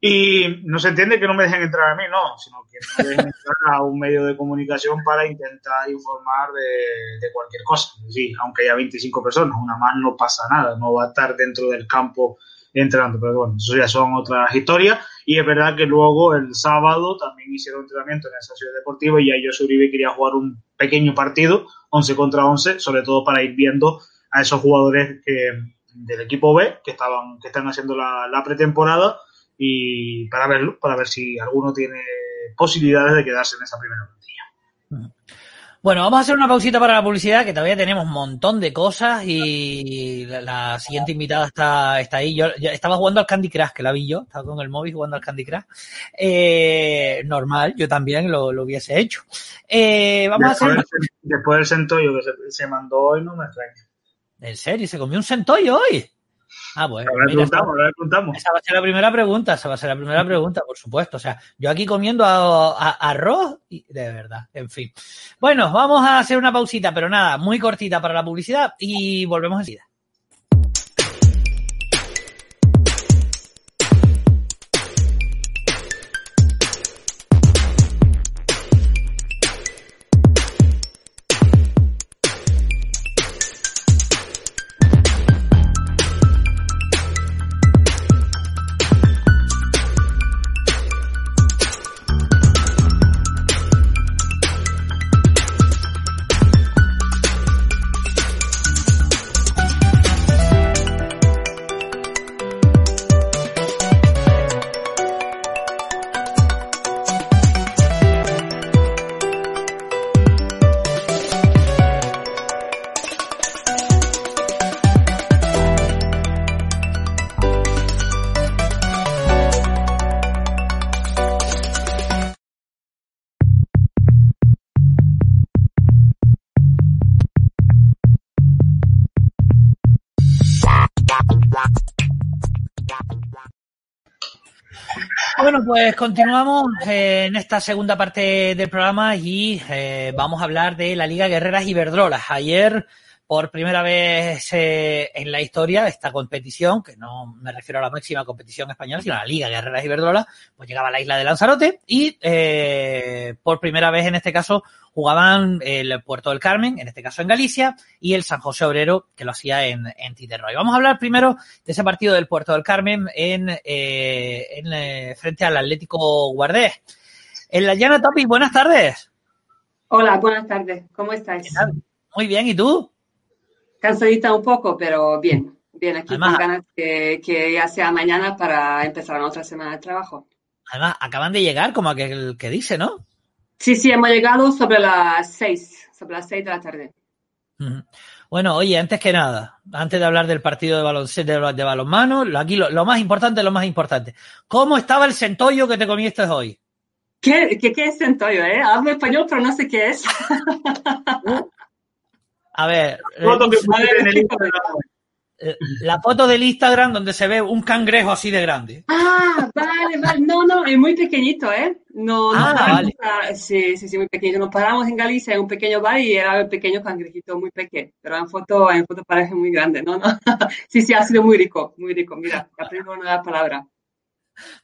Y no se entiende que no me dejen entrar a mí, no, sino que me dejen entrar a un medio de comunicación para intentar informar de, cualquier cosa. Sí, aunque haya 25 personas, una más no pasa nada, no va a estar dentro del campo entrando, pero bueno, eso ya son otras historias. Y es verdad que luego el sábado también hicieron entrenamiento en esa ciudad deportiva y yo Uribe quería jugar un pequeño partido, 11 contra 11, sobre todo para ir viendo a esos jugadores que, del equipo B que estaban que están haciendo la pretemporada y para verlo, para ver si alguno tiene posibilidades de quedarse en esa primera plantilla. Bueno, vamos a hacer una pausita para la publicidad, que todavía tenemos un montón de cosas y la, siguiente invitada está, está ahí. Yo, estaba jugando al Candy Crush, que la vi yo, estaba con el móvil jugando al Candy Crush. Eh, normal, yo también lo, hubiese hecho. Eh, vamos después, a hacer... Después del centollo que se, se mandó hoy, no me extraña. ¿En serio? ¿Se comió un centollo hoy? Ah, bueno. Mira, esa, esa va a ser la primera pregunta, esa va a ser la primera pregunta, por supuesto. O sea, yo aquí comiendo arroz, y, de verdad, en fin. Bueno, vamos a hacer una pausita, pero nada, muy cortita para la publicidad y volvemos enseguida. Pues continuamos eh, en esta segunda parte del programa y eh, vamos a hablar de la Liga Guerreras Iberdrolas. Ayer, por primera vez eh, en la historia esta competición, que no me refiero a la máxima competición española, sino a la Liga Guerreras Iberdrolas, pues llegaba a la isla de Lanzarote y por primera vez en este caso jugaban el Puerto del Carmen, en este caso en Galicia, y el San José Obrero, que lo hacía en, en Titerroy. Vamos a hablar primero de ese partido del Puerto del Carmen en, eh, en eh, frente al Atlético Guardés. En la llana Topic, buenas tardes. Hola, buenas tardes. ¿Cómo estáis? Muy bien, ¿y tú? Cansadita un poco, pero bien. Bien, aquí con ganas que, que, ya sea mañana para empezar una otra semana de trabajo. Además, acaban de llegar, como aquel que dice, ¿no? Sí, sí, hemos llegado sobre las seis, sobre las seis de la tarde. Bueno, oye, antes que nada, antes de hablar del partido de baloncesto de, balonmano, aquí lo, más importante, lo más importante. ¿Cómo estaba el centollo que te comiste hoy? ¿Qué, qué, qué es centollo, eh? Hablo español, pero no sé qué es. <laughs> A ver, eh, la foto del Instagram donde se ve un cangrejo así de grande. Ah, vale, vale. No, no, es muy pequeñito, ¿eh? No, ah, vale. sí, sí, sí, muy pequeño. Nos paramos en Galicia en un pequeño bar y era el pequeño cangrejito muy pequeño. Pero en foto, en foto parece muy grande, ¿no? no. <laughs> sí, sí, ha sido muy rico, muy rico. Mira, aprendo una palabra.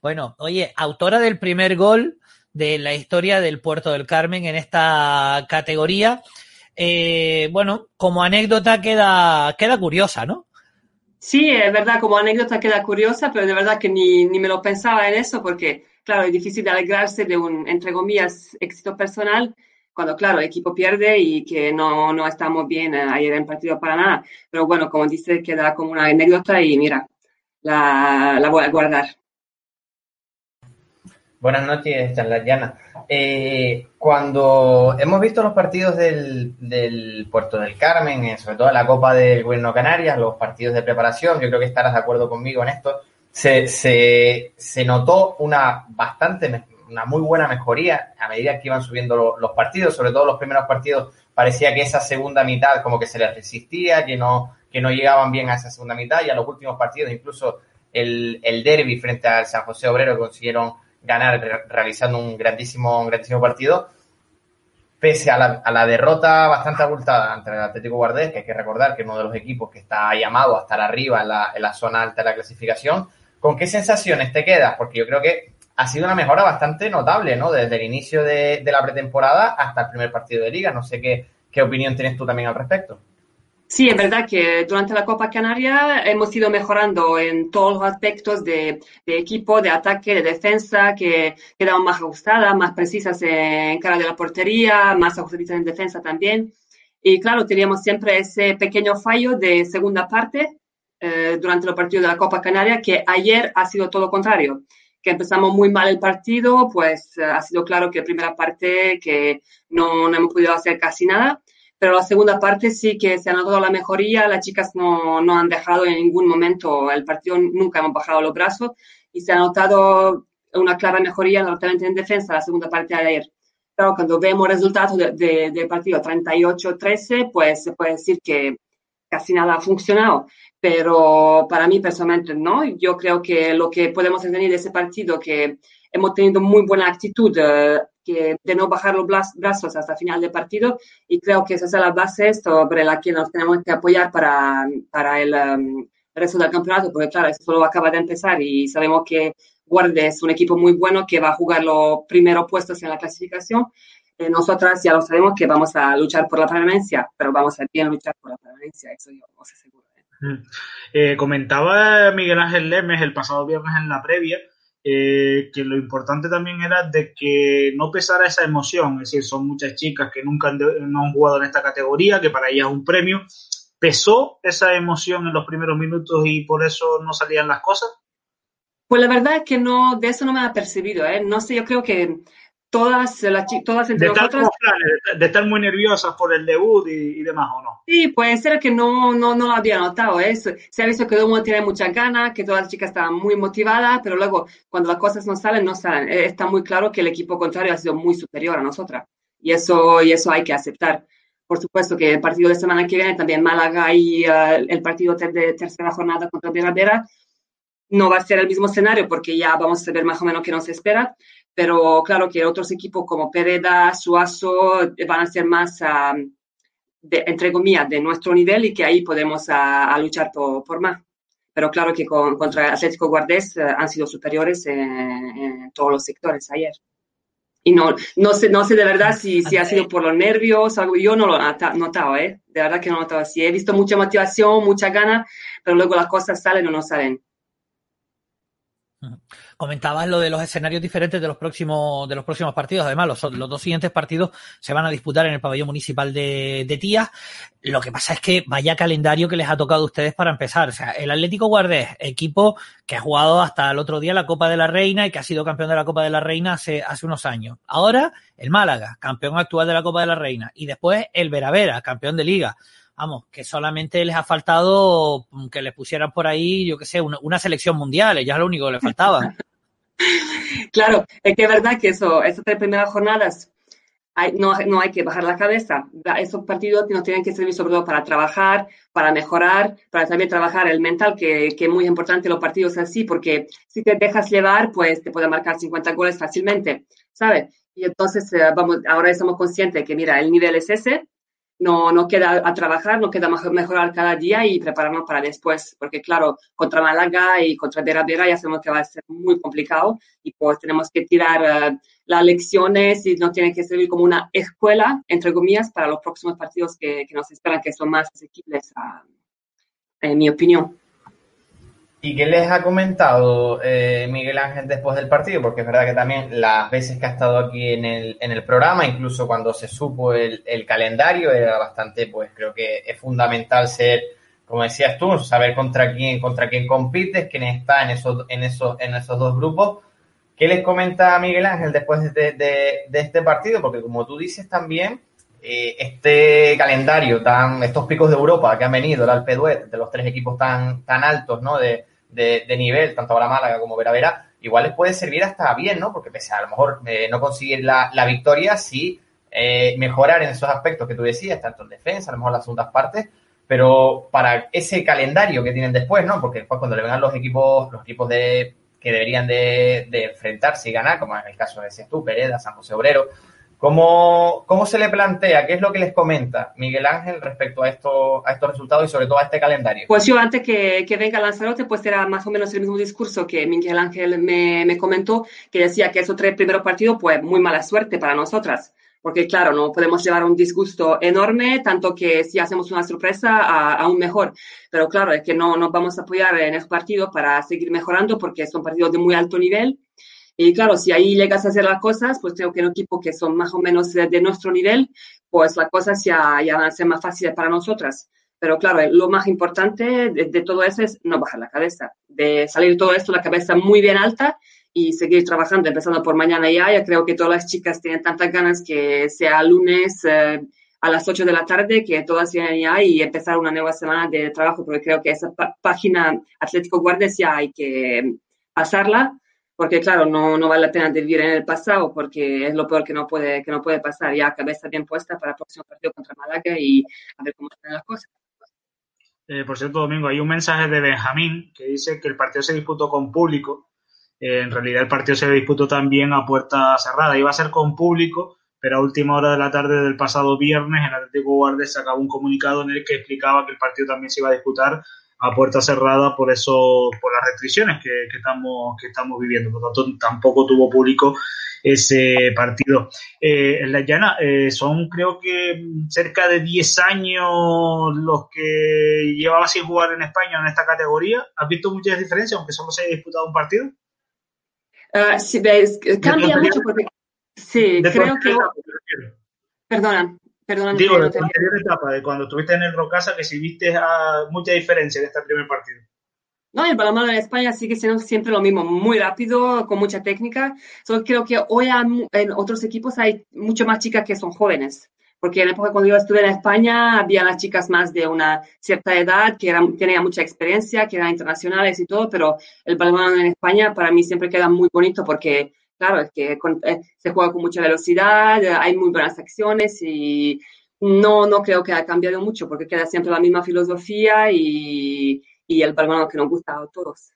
Bueno, oye, autora del primer gol de la historia del Puerto del Carmen en esta categoría. Eh, bueno, como anécdota queda, queda curiosa, ¿no? Sí, es verdad, como anécdota queda curiosa, pero de verdad que ni, ni me lo pensaba en eso porque, claro, es difícil alegrarse de un, entre comillas, éxito personal cuando, claro, el equipo pierde y que no, no estamos bien eh, ayer en partido para nada. Pero bueno, como dice, queda como una anécdota y mira, la, la voy a guardar. Buenas noches, Chanlayana. Eh, cuando hemos visto los partidos del, del Puerto del Carmen, eh, sobre todo la Copa del Gobierno Canarias, los partidos de preparación, yo creo que estarás de acuerdo conmigo en esto, se, se, se notó una bastante, una muy buena mejoría a medida que iban subiendo los partidos, sobre todo los primeros partidos parecía que esa segunda mitad como que se les resistía, que no, que no llegaban bien a esa segunda mitad y a los últimos partidos, incluso el, el derby frente al San José Obrero consiguieron ganar realizando un grandísimo, grandísimo partido, pese a la, a la, derrota bastante abultada ante el Atlético Guardés, que hay que recordar que es uno de los equipos que está llamado a estar arriba en la, en la zona alta de la clasificación, ¿con qué sensaciones te quedas? Porque yo creo que ha sido una mejora bastante notable, ¿no? Desde el inicio de, de la pretemporada hasta el primer partido de liga. No sé qué, qué opinión tienes tú también al respecto. Sí, es verdad que durante la Copa Canaria hemos ido mejorando en todos los aspectos de, de equipo, de ataque, de defensa, que quedaban más ajustadas, más precisas en cara de la portería, más ajustadas en defensa también. Y claro, teníamos siempre ese pequeño fallo de segunda parte eh, durante los partidos de la Copa Canaria, que ayer ha sido todo contrario que empezamos muy mal el partido, pues uh, ha sido claro que primera parte que no, no, hemos podido hacer casi nada, pero la segunda parte sí que se ha notado la mejoría, las chicas no, no han dejado en ningún momento el partido, nunca hemos bajado los brazos y se ha notado una clara mejoría, notablemente en defensa, la segunda parte de ayer. Pero cuando vemos el resultado del de, de partido 38-13, pues se puede decir que casi nada ha funcionado pero para mí personalmente no. Yo creo que lo que podemos entender de ese partido, que hemos tenido muy buena actitud uh, de no bajar los brazos hasta final del partido y creo que esa es la base sobre la que nos tenemos que apoyar para, para el, um, resto del campeonato, porque claro, eso solo acaba de empezar y sabemos que Guardia es un equipo muy bueno que va a jugar los primeros puestos en la clasificación. Eh, nosotras ya lo sabemos que vamos a luchar por la permanencia, pero vamos a bien luchar por la permanencia, eso yo os aseguro. Eh, comentaba Miguel Ángel Lemes el pasado viernes en la previa eh, que lo importante también era de que no pesara esa emoción, es decir, son muchas chicas que nunca han, no han jugado en esta categoría, que para ellas es un premio. ¿Pesó esa emoción en los primeros minutos y por eso no salían las cosas? Pues la verdad es que no, de eso no me ha percibido, ¿eh? No sé, yo creo que todas, las, todas entre de nosotras. Estar, de estar muy nerviosas por el debut y, y, demás, ¿o no? Sí, puede ser que no, no, no lo había notado. ¿eh? Se ha visto que todo el mundo tiene muchas ganas, que todas las chicas estaban muy motivadas, pero luego cuando las cosas no salen, no salen. Eh, está muy claro que el equipo contrario ha sido muy superior a nosotras. Y eso, y eso hay que aceptar. Por supuesto que el partido de semana que viene, también Málaga y uh, el partido de tercera jornada contra Vera no va a ser el mismo escenario porque ya vamos a ver más o menos qué nos espera pero claro que otros equipos como Pereda, Suazo van a ser más, uh, de, entre comillas, de nuestro nivel y que ahí podemos a, a luchar por, por, más. Pero claro que con, contra Atlético Guardés uh, han sido superiores en, en, todos los sectores ayer. Y no, no, sé, no sé de verdad si, si ha sido por los nervios, algo, yo no lo he notado, ¿eh? De verdad que no lo he notado así. He visto mucha motivación, mucha gana, pero luego las cosas salen o no salen. Comentabas lo de los escenarios diferentes de los próximos, de los próximos partidos. Además, los, los dos siguientes partidos se van a disputar en el pabellón municipal de, de Tías. Lo que pasa es que vaya calendario que les ha tocado a ustedes para empezar. O sea, el Atlético Guardés, equipo que ha jugado hasta el otro día la Copa de la Reina y que ha sido campeón de la Copa de la Reina hace, hace unos años. Ahora, el Málaga, campeón actual de la Copa de la Reina. Y después el Veravera, campeón de Liga vamos, que solamente les ha faltado que les pusieran por ahí, yo qué sé, una, una selección mundial, ya es lo único que les faltaba. <laughs> claro, es que es verdad que eso, esas tres primeras jornadas no, no, hay que bajar la cabeza. Esos partidos nos tienen que servir sobre todo para trabajar, para mejorar, para también trabajar el mental, que, que es muy importante los partidos así, porque si te dejas llevar, pues te puede marcar 50 goles fácilmente, ¿sabes? Y entonces, eh, vamos, ahora somos conscientes que, mira, el nivel es ese, no, no queda a trabajar, no queda mejorar cada día y prepararnos para después, porque claro, contra Málaga y contra Vera Vera ya sabemos que va a ser muy complicado y pues tenemos que tirar uh, las lecciones y nos tiene que servir como una escuela, entre comillas, para los próximos partidos que, nos esperan, que son más asequibles, en mi opinión. ¿Y qué les ha comentado eh, Miguel Ángel después del partido? Porque es verdad que también las veces que ha estado aquí en el, en el programa, incluso cuando se supo el, el, calendario, era bastante, pues creo que es fundamental ser como decías tú, saber contra quién, contra quién compites, quién está en esos, en esos, en esos dos grupos. ¿Qué les comenta Miguel Ángel después de, de, este partido? Porque como tú dices también, eh, este calendario, tan, estos picos de Europa que han venido, el Alpe de los tres equipos tan, tan altos, ¿no? De, de, nivel, tanto para Málaga como Vera Vera, igual les puede servir hasta bien, ¿no? Porque pese a, a lo mejor eh, no conseguir la, la victoria, sí eh, mejorar en esos aspectos que tú decías, tanto en defensa, a lo mejor las segundas partes, pero para ese calendario que tienen después, ¿no? Porque después cuando le vengan los equipos, los equipos de que deberían de, enfrentarse y ganar, como en el caso de tú, Pereda, San José Obrero, ¿cómo, ¿cómo se le plantea? ¿Qué es lo que les comenta Miguel Ángel respecto a, esto, a estos resultados y sobre todo a este calendario? Pues yo antes que, que venga Lanzarote, pues era más o menos el mismo discurso que Miguel Ángel me, me comentó, que decía que esos tres primeros partidos, pues muy mala suerte para nosotras porque claro, no podemos llevar un disgusto enorme, tanto que si hacemos una sorpresa, aún mejor. Pero claro, es que no nos vamos a apoyar en el partido para seguir mejorando porque son partidos de muy alto nivel. Y claro, si ahí llegas a hacer las cosas, pues creo que en un equipo que son más o menos de, nuestro nivel, pues las cosas ya, ya van a ser más fáciles para nosotras. Pero claro, lo más importante de, de, todo eso es no bajar la cabeza, de salir todo esto la cabeza muy bien alta y seguir trabajando, empezando por mañana ya. Ya creo que todas las chicas tienen tantas ganas que sea lunes eh, a las 8 de la tarde, que todas lleguen ya y empezar una nueva semana de trabajo, porque creo que esa página Atlético Guardes ya hay que pasarla, porque claro, no, no vale la pena vivir en el pasado, porque es lo peor que no puede, que no puede pasar. Ya cabeza bien puesta para el próximo partido contra Malaga y a ver cómo están las cosas. Eh, por cierto, Domingo, hay un mensaje de Benjamín que dice que el partido se disputó con público eh, en realidad el partido se disputó también a puerta cerrada. Iba a ser con público, pero a última hora de la tarde del pasado viernes el Atlético Guardes sacaba un comunicado en el que explicaba que el partido también se iba a disputar a puerta cerrada por eso, por las restricciones que, estamos, que estamos viviendo. Por lo tanto, tampoco tuvo público ese partido. Eh, en la llana eh, son creo que cerca de 10 años los que llevaba sin jugar en España en esta categoría. ¿Has visto muchas diferencias, aunque solo se haya disputado un partido? Uh, sí, ves, cambia mucho porque sí, creo que perdona, perdona. Digo, de la anterior etapa, de cuando estuviste en el Rocasa, que si viste a mucha diferencia en este primer partido. No, el balonmano en España sigue siendo siempre lo mismo, muy rápido, con mucha técnica. Solo creo que hoy en otros equipos hay mucho más chicas que son jóvenes porque en la época cuando yo estuve en España había las chicas más de una cierta edad que eran, tenían mucha experiencia, que eran internacionales y todo, pero el balón en España para mí siempre queda muy bonito porque, claro, es que eh, se juega con mucha velocidad, hay muy buenas acciones y no, no creo que haya cambiado mucho porque queda siempre la misma filosofía y, y el balón que nos gusta a todos.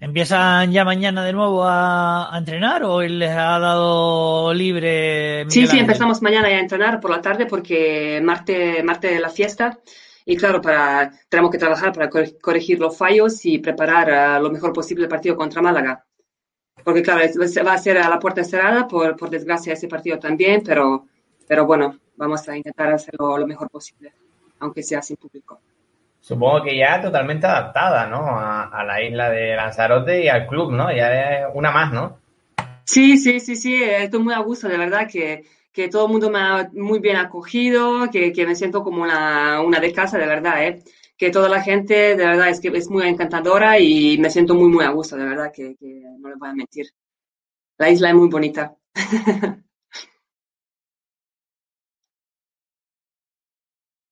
¿Empiezan ya mañana de nuevo a, entrenar o les ha dado libre? sí, sí, empezamos mañana a entrenar por la tarde porque martes martes la fiesta y claro, para, tenemos que trabajar para corregir los fallos y preparar lo mejor posible el partido contra Málaga. Porque claro, va a ser a la puerta cerrada, por, por desgracia ese partido también, pero, pero bueno, vamos a intentar hacerlo lo mejor posible, aunque sea sin público. Supongo que ya totalmente adaptada, ¿no? A, la isla de Lanzarote y al club, ¿no? Ya es una más, ¿no? Sí, sí, sí, sí, estoy muy a gusto, de verdad que, que todo el mundo me ha muy bien acogido, que, que me siento como una, una, de casa, de verdad, ¿eh? Que toda la gente, de verdad, es que es muy encantadora y me siento muy, muy a gusto, de verdad, que, que no les voy a mentir. La isla es muy bonita. <laughs>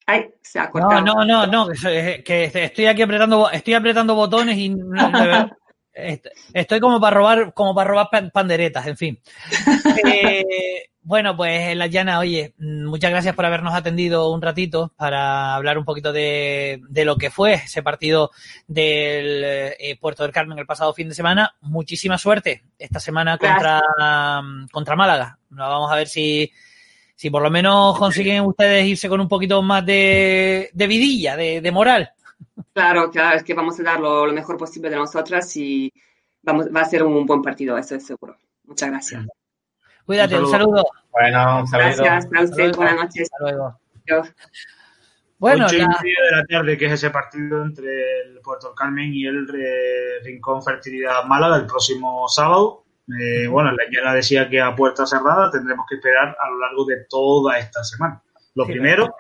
Ay, se ha cortado. No, no, no, no, que, estoy aquí apretando, estoy apretando botones y <laughs> estoy como para robar, como para robar panderetas, en fin. <laughs> Eh, bueno, pues la llana, oye, muchas gracias por habernos atendido un ratito para hablar un poquito de, de lo que fue ese partido del eh, Puerto del Carmen el pasado fin de semana. Muchísima suerte esta semana contra, contra Málaga. Vamos a ver si si por lo menos consiguen ustedes irse con un poquito más de, vidilla, de, moral. Claro, claro, es que vamos a dar lo, mejor posible de nosotras y vamos, va a ser un buen partido, eso es seguro. Muchas gracias. Cuídate, un saludo. Bueno, un saludo. Gracias a usted, buenas noches. Hasta luego. Bueno, Ocho y media de la tarde, que es ese partido entre el Puerto Carmen y el Rincón Fertilidad Málaga el próximo sábado. Eh, bueno, la señora decía que a puerta cerrada tendremos que esperar a lo largo de toda esta semana. Lo primero,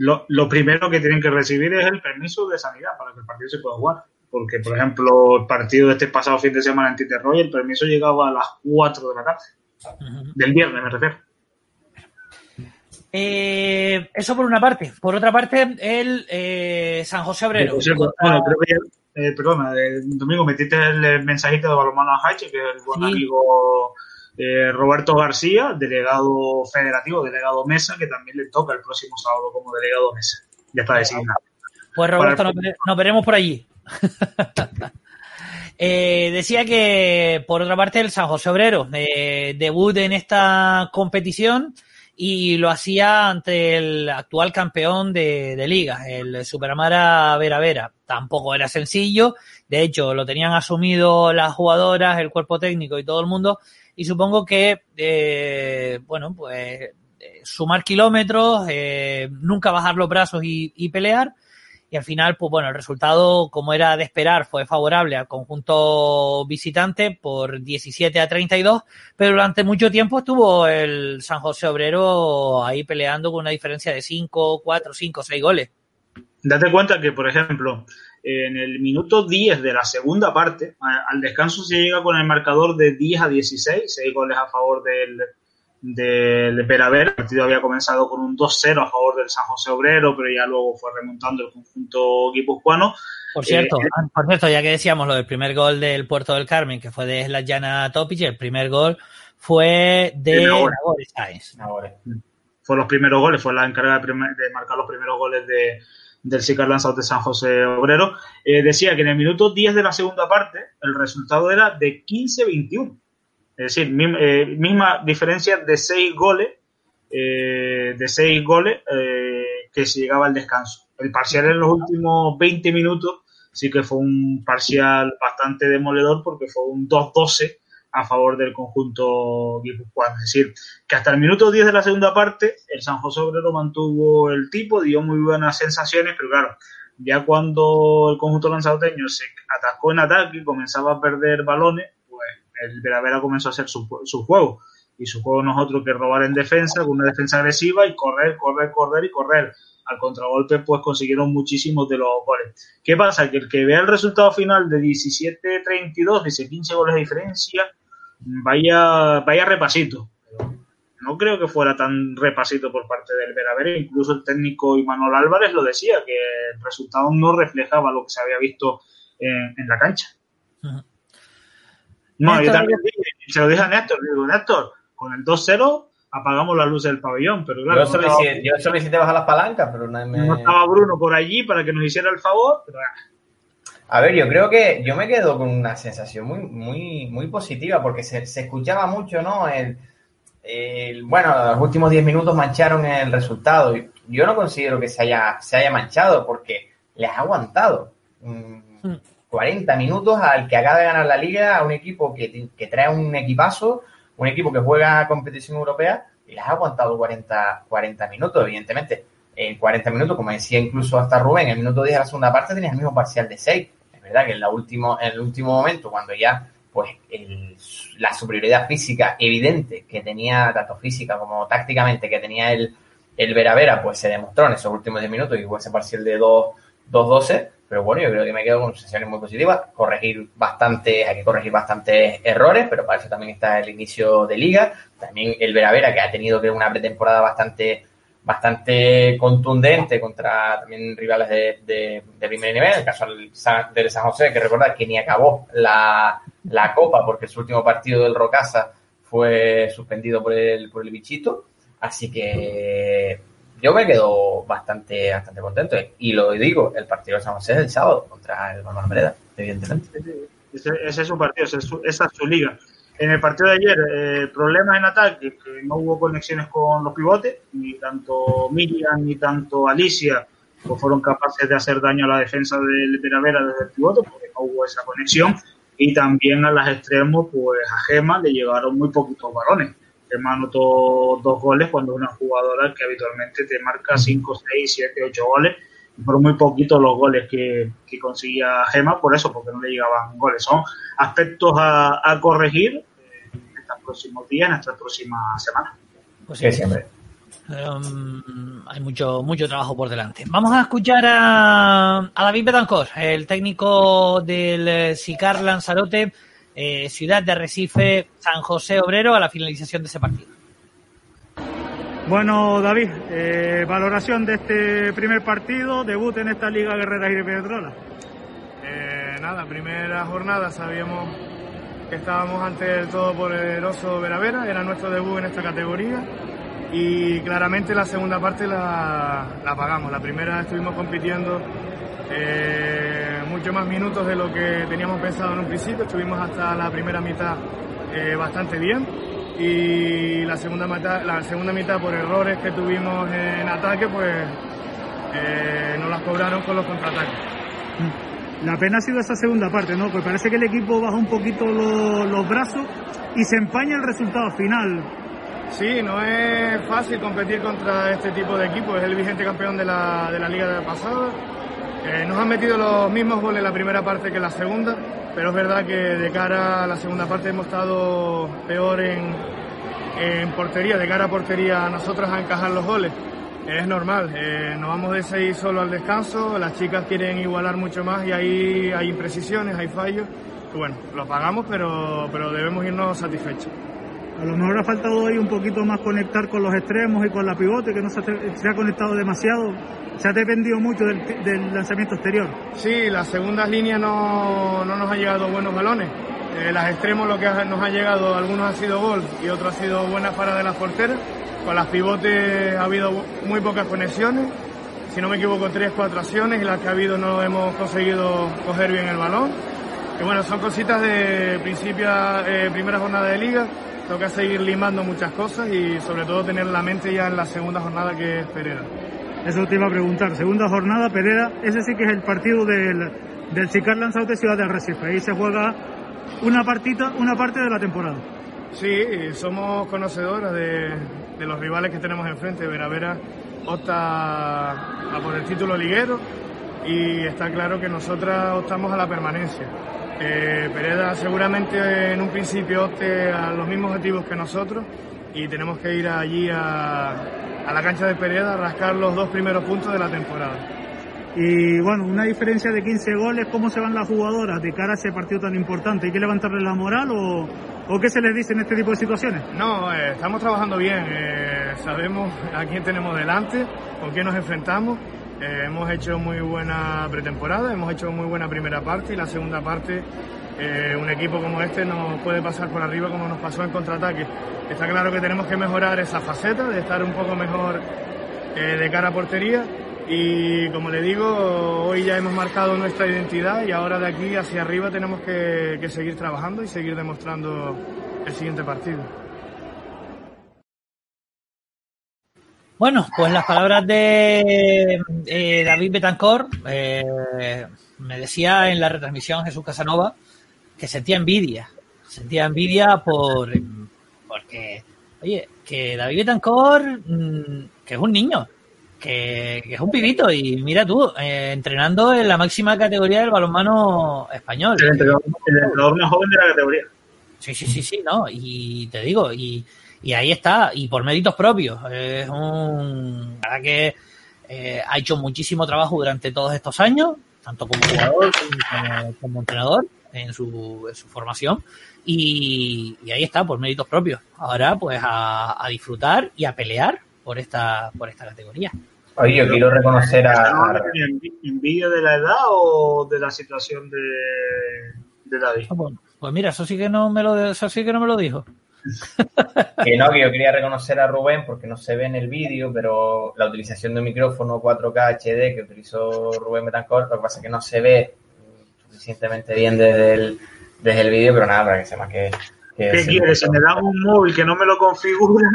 lo, lo, primero que tienen que recibir es el permiso de sanidad para que el partido se pueda jugar. Porque, por ejemplo, el partido de este pasado fin de semana en Titerroy, el permiso llegaba a las 4 de la tarde. Del viernes, me refiero. Eh, eso por una parte. Por otra parte, el eh, San José Obrero. bueno, creo que ya, eh, perdona, domingo metiste el mensajito de Balomano Hache, que es el buen amigo eh, Roberto García, delegado federativo, delegado mesa, que también le toca el próximo sábado como delegado mesa. Ya está designado. Pues Roberto, nos, veremos por allí. <laughs> Eh, decía que, por otra parte, el San José Obrero eh, debut en esta competición y lo hacía ante el actual campeón de, de liga, el Superamara Vera Vera. Tampoco era sencillo, de hecho lo tenían asumido las jugadoras, el cuerpo técnico y todo el mundo, y supongo que, eh, bueno, pues sumar kilómetros, eh, nunca bajar los brazos y, y pelear, y al final, pues bueno, el resultado, como era de esperar, fue favorable al conjunto visitante por 17 a 32, pero durante mucho tiempo estuvo el San José Obrero ahí peleando con una diferencia de 5, 4, 5, 6 goles. Date cuenta que, por ejemplo, en el minuto 10 de la segunda parte, al descanso se llega con el marcador de 10 a 16, 6 goles a favor del, del Veraver. El partido había comenzado con un 2-0 a favor del San José Obrero, pero ya luego fue remontando el conjunto guipuzcoano. Por cierto, eh, ah, por cierto, ya que decíamos lo del primer gol del Puerto del Carmen, que fue de Slatyana Topic, el primer gol fue de Nagore Sáenz. Fue los primeros goles, fue la encargada de, marcar los primeros goles de, del Sicar Lanzaut de San José Obrero. Eh, decía que en el minuto 10 de la segunda parte el resultado era de 15-21. Es decir, eh, misma diferencia de seis goles, eh, de seis goles eh, que se llegaba al descanso. El parcial en los últimos 20 minutos sí que fue un parcial bastante demoledor porque fue un 2-12 a favor del conjunto guipuzcoano. Es decir, que hasta el minuto 10 de la segunda parte el San José Obrero mantuvo el tipo, dio muy buenas sensaciones, pero claro, ya cuando el conjunto lanzadoteño se atacó en ataque y comenzaba a perder balones, el Veravera comenzó a hacer su, su juego. Y su juego no es otro que robar en defensa, con una defensa agresiva y correr, correr, correr y correr. Al contragolpe, pues consiguieron muchísimos de los goles. ¿Qué pasa? Que el que vea el resultado final de 17-32, dice 15 goles de diferencia, vaya, vaya repasito. no creo que fuera tan repasito por parte del Veravera. Incluso el técnico Imanol Álvarez lo decía, que el resultado no reflejaba lo que se había visto en, en la cancha. No, yo también se lo dije a Néstor, digo, Néstor, con el 2-0 apagamos la luz del pabellón, pero claro. Yo, solicité, yo solicité bajar las palancas, pero no, me... no estaba Bruno por allí para que nos hiciera el favor, pero... A ver, yo creo que yo me quedo con una sensación muy, muy, muy positiva porque se, se escuchaba mucho, ¿no? El, el, bueno, los últimos 10 minutos mancharon el resultado. Yo no considero que se haya, se haya manchado porque les ha aguantado. Mm, 40 minutos al que acaba de ganar la liga, a un equipo que, que trae un equipazo, un equipo que juega competición europea y les ha aguantado 40, 40 minutos, evidentemente. En 40 minutos, como decía incluso hasta Rubén, en el minuto 10 de la segunda parte tenías el mismo parcial de 6. Que en, la último, en el último momento, cuando ya pues el, la superioridad física evidente que tenía, tanto física como tácticamente, que tenía el, el Vera Vera, pues se demostró en esos últimos 10 minutos y hubo ese parcial de 2-12 pero bueno, yo creo que me quedo con sesiones muy positivas. Corregir bastante, hay que corregir bastantes errores, pero para eso también está el inicio de liga. También el Vera Vera, que ha tenido que una pretemporada bastante bastante contundente contra también rivales de, de, primer nivel. El caso del San, del José, que recordar que ni acabó la, la Copa porque su último partido del Rocasa fue suspendido por el, por el bichito. Así que yo me quedo bastante, bastante contento. Y lo digo, el partido de San José es el sábado contra el Balón Mereda, evidentemente. Ese, ese, es su partido, esa es su, liga. En el partido de ayer, eh, problemas en ataque, que no hubo conexiones con los pivotes, ni tanto Miriam ni tanto Alicia pues fueron capaces de hacer daño a la defensa del Peravera desde el pivote, porque no hubo esa conexión. Y también a las extremos, pues a Gema le llegaron muy poquitos balones Gemma anotó dos goles cuando una jugadora que habitualmente te marca 5, 6, 7, 8 goles. Fueron muy poquitos los goles que, que conseguía Gema, por eso, porque no le llegaban goles. Son aspectos a, a corregir próximos días, en estas próximas semanas. Pues sí, siempre. Um, hay mucho, mucho trabajo por delante. Vamos a escuchar a, a David Betancor, el técnico del SICAR Lanzarote, eh, Ciudad de Recife, San José Obrero, a la finalización de ese partido. Bueno, David, eh, valoración de este primer partido, debut en esta Liga Guerrera y de Pedrola. Eh, nada, primera jornada sabíamos estábamos ante el todopoderoso Veravera, era nuestro debut en esta categoría y claramente la segunda parte la, pagamos. La primera estuvimos compitiendo eh, mucho más minutos de lo que teníamos pensado en un principio, estuvimos hasta la primera mitad eh, bastante bien y la segunda, mitad, la segunda mitad por errores que tuvimos en ataque pues eh, nos las cobraron con los contraataques. La pena ha sido esa segunda parte, ¿no? Pues parece que el equipo baja un poquito los, brazos y se empaña el resultado final. Sí, no es fácil competir contra este tipo de equipos. Es el vigente campeón de la, de la liga pasada. Eh, nos han metido los mismos goles en la primera parte que en la segunda, pero es verdad que de cara a la segunda parte hemos estado peor en, en portería, de cara a portería a nosotros a encajar los goles. Es normal, eh, nos vamos de seis solo al descanso, las chicas quieren igualar mucho más y ahí hay imprecisiones, hay fallos. Y bueno, lo pagamos, pero, pero debemos irnos satisfechos. A lo mejor ha faltado hoy un poquito más conectar con los extremos y con la pivote, que no se ha, se ha conectado demasiado. Se ha dependido mucho del, del, lanzamiento exterior. Sí, las segundas líneas no, no nos han llegado buenos balones. Eh, las extremos lo que nos ha llegado, algunos ha sido gol y otros ha sido buena para de las porteras. Con las pivotes ha habido muy pocas conexiones. Si no me equivoco, tres, cuatro acciones y las que ha habido no hemos conseguido coger bien el balón. Y bueno, son cositas de principio, eh, primera jornada de liga toca seguir limando muchas cosas y sobre todo tener la mente ya en la segunda jornada que es Pereira. Eso te iba a preguntar. Segunda jornada, Pereira, ese sí que es el partido del, del Chicar Lanzarote Ciudad de Recife. Ahí se juega una partita, una parte de la temporada. Sí, somos conocedoras de, de los rivales que tenemos enfrente. Vera Vera opta a por el título liguero y está claro que nosotras optamos a la permanencia. Eh, Pereda seguramente en un principio opte a los mismos objetivos que nosotros y tenemos que ir allí a, a, la cancha de Pereda a rascar los dos primeros puntos de la temporada. Y bueno, una diferencia de 15 goles, ¿cómo se van las jugadoras de cara a ese partido tan importante? ¿Hay que levantarle la moral o, o qué se les dice en este tipo de situaciones? No, eh, estamos trabajando bien, eh, sabemos a quién tenemos delante, con quién nos enfrentamos eh, hemos hecho muy buena pretemporada, hemos hecho muy buena primera parte y la segunda parte eh, un equipo como este nos puede pasar por arriba como nos pasó en contraataque. Está claro que tenemos que mejorar esa faceta, de estar un poco mejor eh, de cara a portería y como le digo, hoy ya hemos marcado nuestra identidad y ahora de aquí hacia arriba tenemos que, seguir trabajando y seguir demostrando el siguiente partido. Bueno, pues las palabras de eh, David Betancor, eh, me decía en la retransmisión Jesús Casanova que sentía envidia, sentía envidia por porque, oye, que David Betancor, mmm, que es un niño, que, que, es un pibito y mira tú, eh, entrenando en la máxima categoría del balonmano español. El entrenador, el entrenador más joven de la categoría. Sí, sí, sí, sí, no, y te digo, y y ahí está, y por méritos propios. Es un. La verdad que eh, ha hecho muchísimo trabajo durante todos estos años, tanto como jugador como, como entrenador en su, en su formación. Y, y, ahí está, por méritos propios. Ahora, pues a, a, disfrutar y a pelear por esta, por esta categoría. Oye, yo quiero reconocer a. ¿Envidia de la edad o de la situación de, de David? Ah, pues, pues, mira, eso sí que no me lo, eso sí que no me lo dijo. <laughs> que no, que yo quería reconocer a Rubén porque no se ve en el vídeo, pero la utilización de un micrófono 4K HD que utilizó Rubén Betancourt, lo que pasa es que no se ve suficientemente bien desde el, desde el vídeo, pero nada, para que sepa que... que ¿Qué quieres? ¿Se me da un móvil que no me lo configura?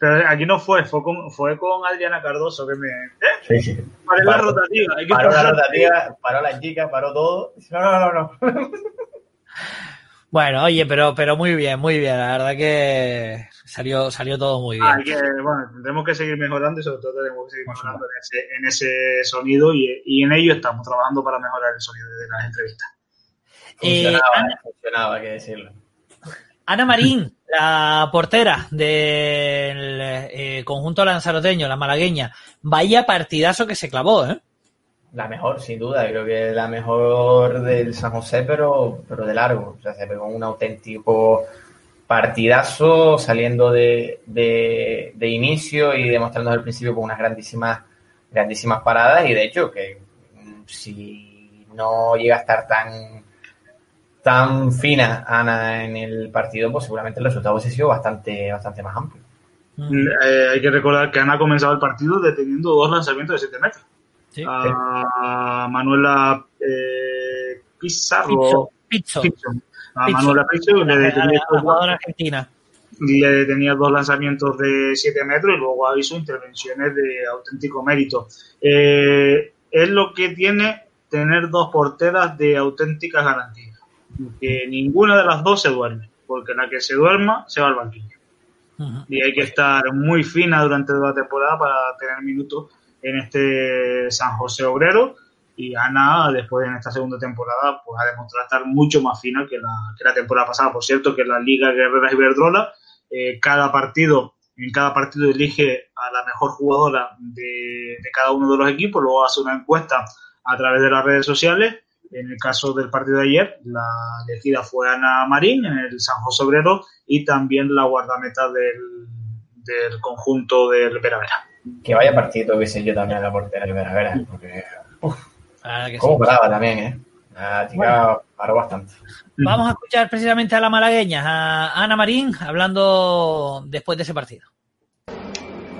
Pero aquí no fue, fue con, fue con Adriana Cardoso que me... ¿eh? Sí, sí. Paró la rotativa. Hay que paró la rotativa, paró la chica, paró todo. No, no, no, no. Bueno, oye, pero, pero muy bien, muy bien. La verdad que salió, salió todo muy bien. Ah, que, bueno, tendremos que seguir mejorando y sobre todo tenemos que seguir mejorando en ese, en ese sonido y, y, en ello estamos trabajando para mejorar el sonido de las entrevistas. Funcionaba, eh, funcionaba, hay que decirlo. Ana Marín, la portera del eh, conjunto lanzaroteño, la malagueña, vaya partidazo que se clavó, ¿eh? La mejor, sin duda, creo que la mejor del San José, pero, pero de largo. O sea, se pegó un auténtico partidazo saliendo de, de, inicio y demostrando al principio con unas grandísimas, grandísimas paradas y de hecho que si no llega a estar tan tan fina Ana en el partido, pues seguramente el resultado hubiese sido bastante, bastante más amplio. Eh, hay que recordar que Ana ha comenzado el partido deteniendo dos lanzamientos de 7 metros. Sí. a Manuela eh, Pizarro. Pizzo. Pizzo. A Pizzo. Manuela Pizzo le La, detenía, la jugadora argentina. le detenía dos lanzamientos de 7 metros y luego hizo intervenciones de auténtico mérito. Eh, es lo que tiene tener dos porteras de auténticas garantías. Que ninguna de las dos se duerme, porque la que se duerma se va al banquillo. Y hay que estar muy fina durante toda la temporada para tener minutos en este San José Obrero. Y Ana después en esta segunda temporada pues ha demostrado estar mucho más fina que la, que la temporada pasada. Por cierto que la Liga Guerreras Iberdrola eh, cada partido en cada partido elige a la mejor jugadora de, de cada uno de los equipos luego hace una encuesta a través de las redes sociales en el caso del partido de ayer, la elegida fue Ana Marín en el San José Obrero y también la guardameta del, del conjunto del Vera Vera. Que vaya partido hubiese yo también a la portera de Vera Vera, porque que sí. cómo paraba también, ¿eh? La chica paró bastante. Vamos a escuchar precisamente a la malagueña, a Ana Marín, hablando después de ese partido.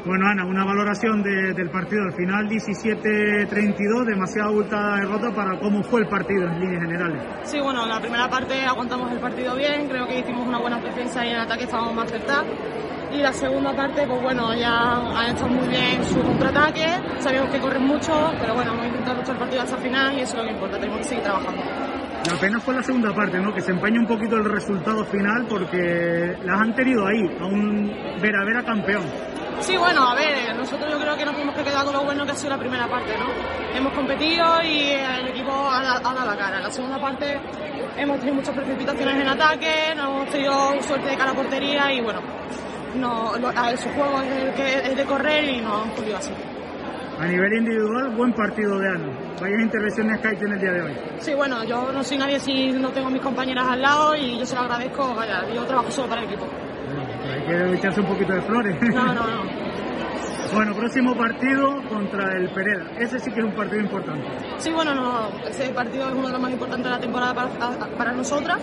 Bueno, Ana, una valoración de- del partido. Al final 17-32, demasiado abultada derrota para cómo fue el partido en líneas generales. Sí, bueno, la primera parte aguantamos el partido bien, creo que hicimos una buena defensa y en ataque estábamos más acertados. Y la segunda parte, pues bueno, ya han estado muy bien su contraataque, sabíamos que corren mucho, pero bueno, hemos intentado luchar el partido hasta el final y eso es lo que importa, tenemos que seguir trabajando. La pena fue la segunda parte, ¿no? Que se empaña un poquito el resultado final porque las han tenido ahí, a un Vera Vera campeón. Sí, bueno, a ver, nosotros yo creo que nos tenemos que quedar con lo bueno que ha sido la primera parte, ¿no? Hemos competido y el equipo ha, da- ha dado la cara. En la segunda parte hemos tenido muchas precipitaciones en ataque, no hemos tenido suerte de cara a portería y bueno, no, lo- a- su juego es, el que, es de correr y nos han podido así. A nivel individual, buen partido de Ana. Varias intervenciones que hay en el día de hoy. Sí, bueno, yo no soy nadie si no tengo a mis compañeras al lado y yo se lo agradezco, vaya, yo trabajo solo para el equipo. Hay que echarse un poquito de flores. No, no, no. <laughs> bueno, próximo partido contra el Pereda. Ese sí que es un partido importante. Sí, bueno, no, ese partido es uno de los más importantes de la temporada para, para nosotras.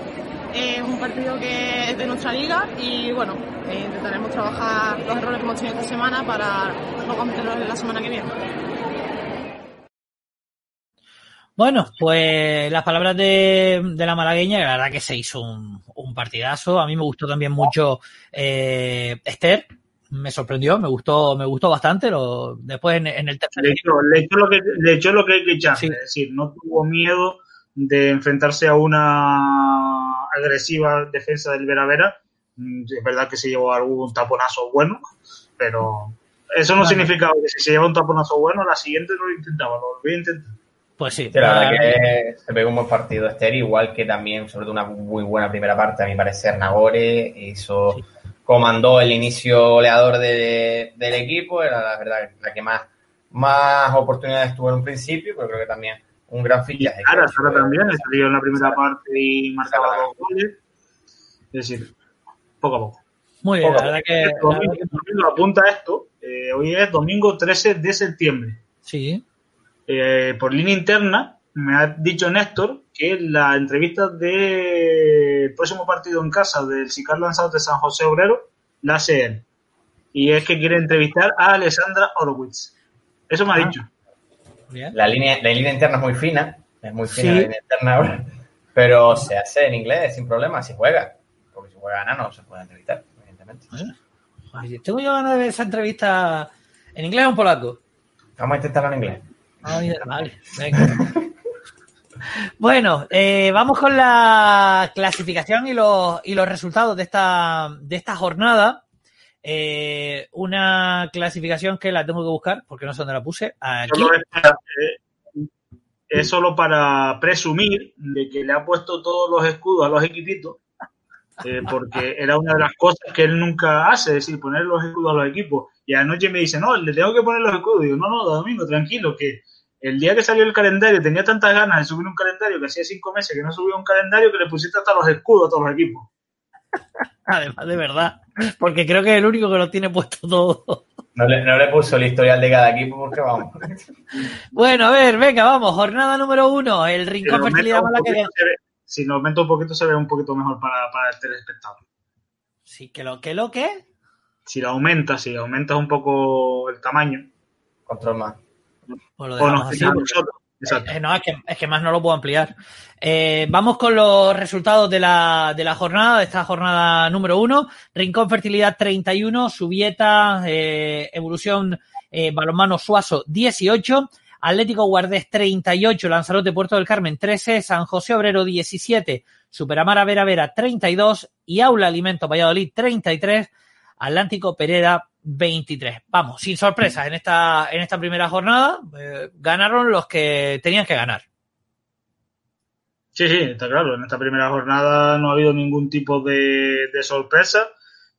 Es un partido que es de nuestra liga y bueno, eh, intentaremos trabajar los errores que hemos tenido esta semana para no cometerlos la semana que viene. Bueno, pues las palabras de, de la malagueña, la verdad que se hizo un, un partidazo. A mí me gustó también mucho eh, Esther, me sorprendió, me gustó, me gustó bastante. Lo, después en, en el tercer Le echó, le, echó lo que, le echó lo que hay que echar, Sí. es decir, no tuvo miedo de enfrentarse a una agresiva defensa del Vera Vera. Mm, Es verdad que se llevó algún taponazo bueno, pero eso no Vale. significa que si se lleva un taponazo bueno, la siguiente no lo intentaba, lo volví a intentar. Pues sí, Sí, la verdad la- que se pegó un buen partido Esther, igual que también, sobre todo una muy buena primera parte, a mi parecer, Nagore hizo, Sí. comandó el inicio goleador de- del equipo, era la verdad la que más, más oportunidades tuvo en un principio, pero creo que también un gran fichaje. Sara, Sara también, salió en la primera Sara. parte y marcaba dos goles. Es decir, poco a poco. muy bien, la poco verdad que, domingo, domingo apunta esto, eh, hoy es domingo 13 de septiembre. sí, Eh, por línea interna, me ha dicho Néstor que la entrevista del próximo partido en casa del Sicar Lanzados de San José Obrero la hace él. Y es que quiere entrevistar a Alessandra Horowitz. Eso me ha Ah. dicho. bien. La línea, la línea interna es muy fina, es muy fina Sí. la línea interna ahora, pero se hace en inglés sin problema, si juega, porque si juega Ana no se puede entrevistar, evidentemente. Ay, Tengo yo ganas de ver esa entrevista en inglés o en polaco. Vamos a intentarlo en inglés. Venga. Bueno, eh, vamos con la clasificación y los, y los resultados de esta, de esta jornada. Eh, una clasificación que la tengo que buscar porque no sé dónde la puse. Es solo para presumir de que le ha puesto todos los escudos a los equipitos eh, porque era una de las cosas que él nunca hace, es decir, poner los escudos a los equipos. Y anoche me dice, no, le tengo que poner los escudos. Y digo, no, no, Domingo, tranquilo, que el día que salió el calendario tenía tantas ganas de subir un calendario que hacía cinco meses que no subía un calendario que le pusiste hasta los escudos a todos los equipos. <laughs> Además, de verdad, porque creo que es el único que lo tiene puesto todo. No le, no le puso el historial de cada equipo porque vamos. Bueno, a ver, venga, vamos. Jornada número uno, el Rincón Fertilidad que... Si lo aumenta un poquito se ve un poquito mejor para, para el telespectador. Sí, que lo que lo que. Si lo aumenta, si aumentas un poco el tamaño. Control más. Pues o no, eh, no, es que, es que, más no lo puedo ampliar. Eh, vamos con los resultados de la, de la jornada, de esta jornada número uno. Rincón Fertilidad 31, Subieta, eh, Evolución eh, Balonmano Suazo 18, Atlético Guardés 38, Lanzarote Puerto del Carmen 13, San José Obrero 17, Superamara Vera Vera 32 y Aula Alimento Valladolid 33, Atlántico Pereda 23. Vamos, sin sorpresas en esta, en esta primera jornada. Eh, ganaron los que tenían que ganar. Sí, sí, está claro. En esta primera jornada no ha habido ningún tipo de, sorpresa.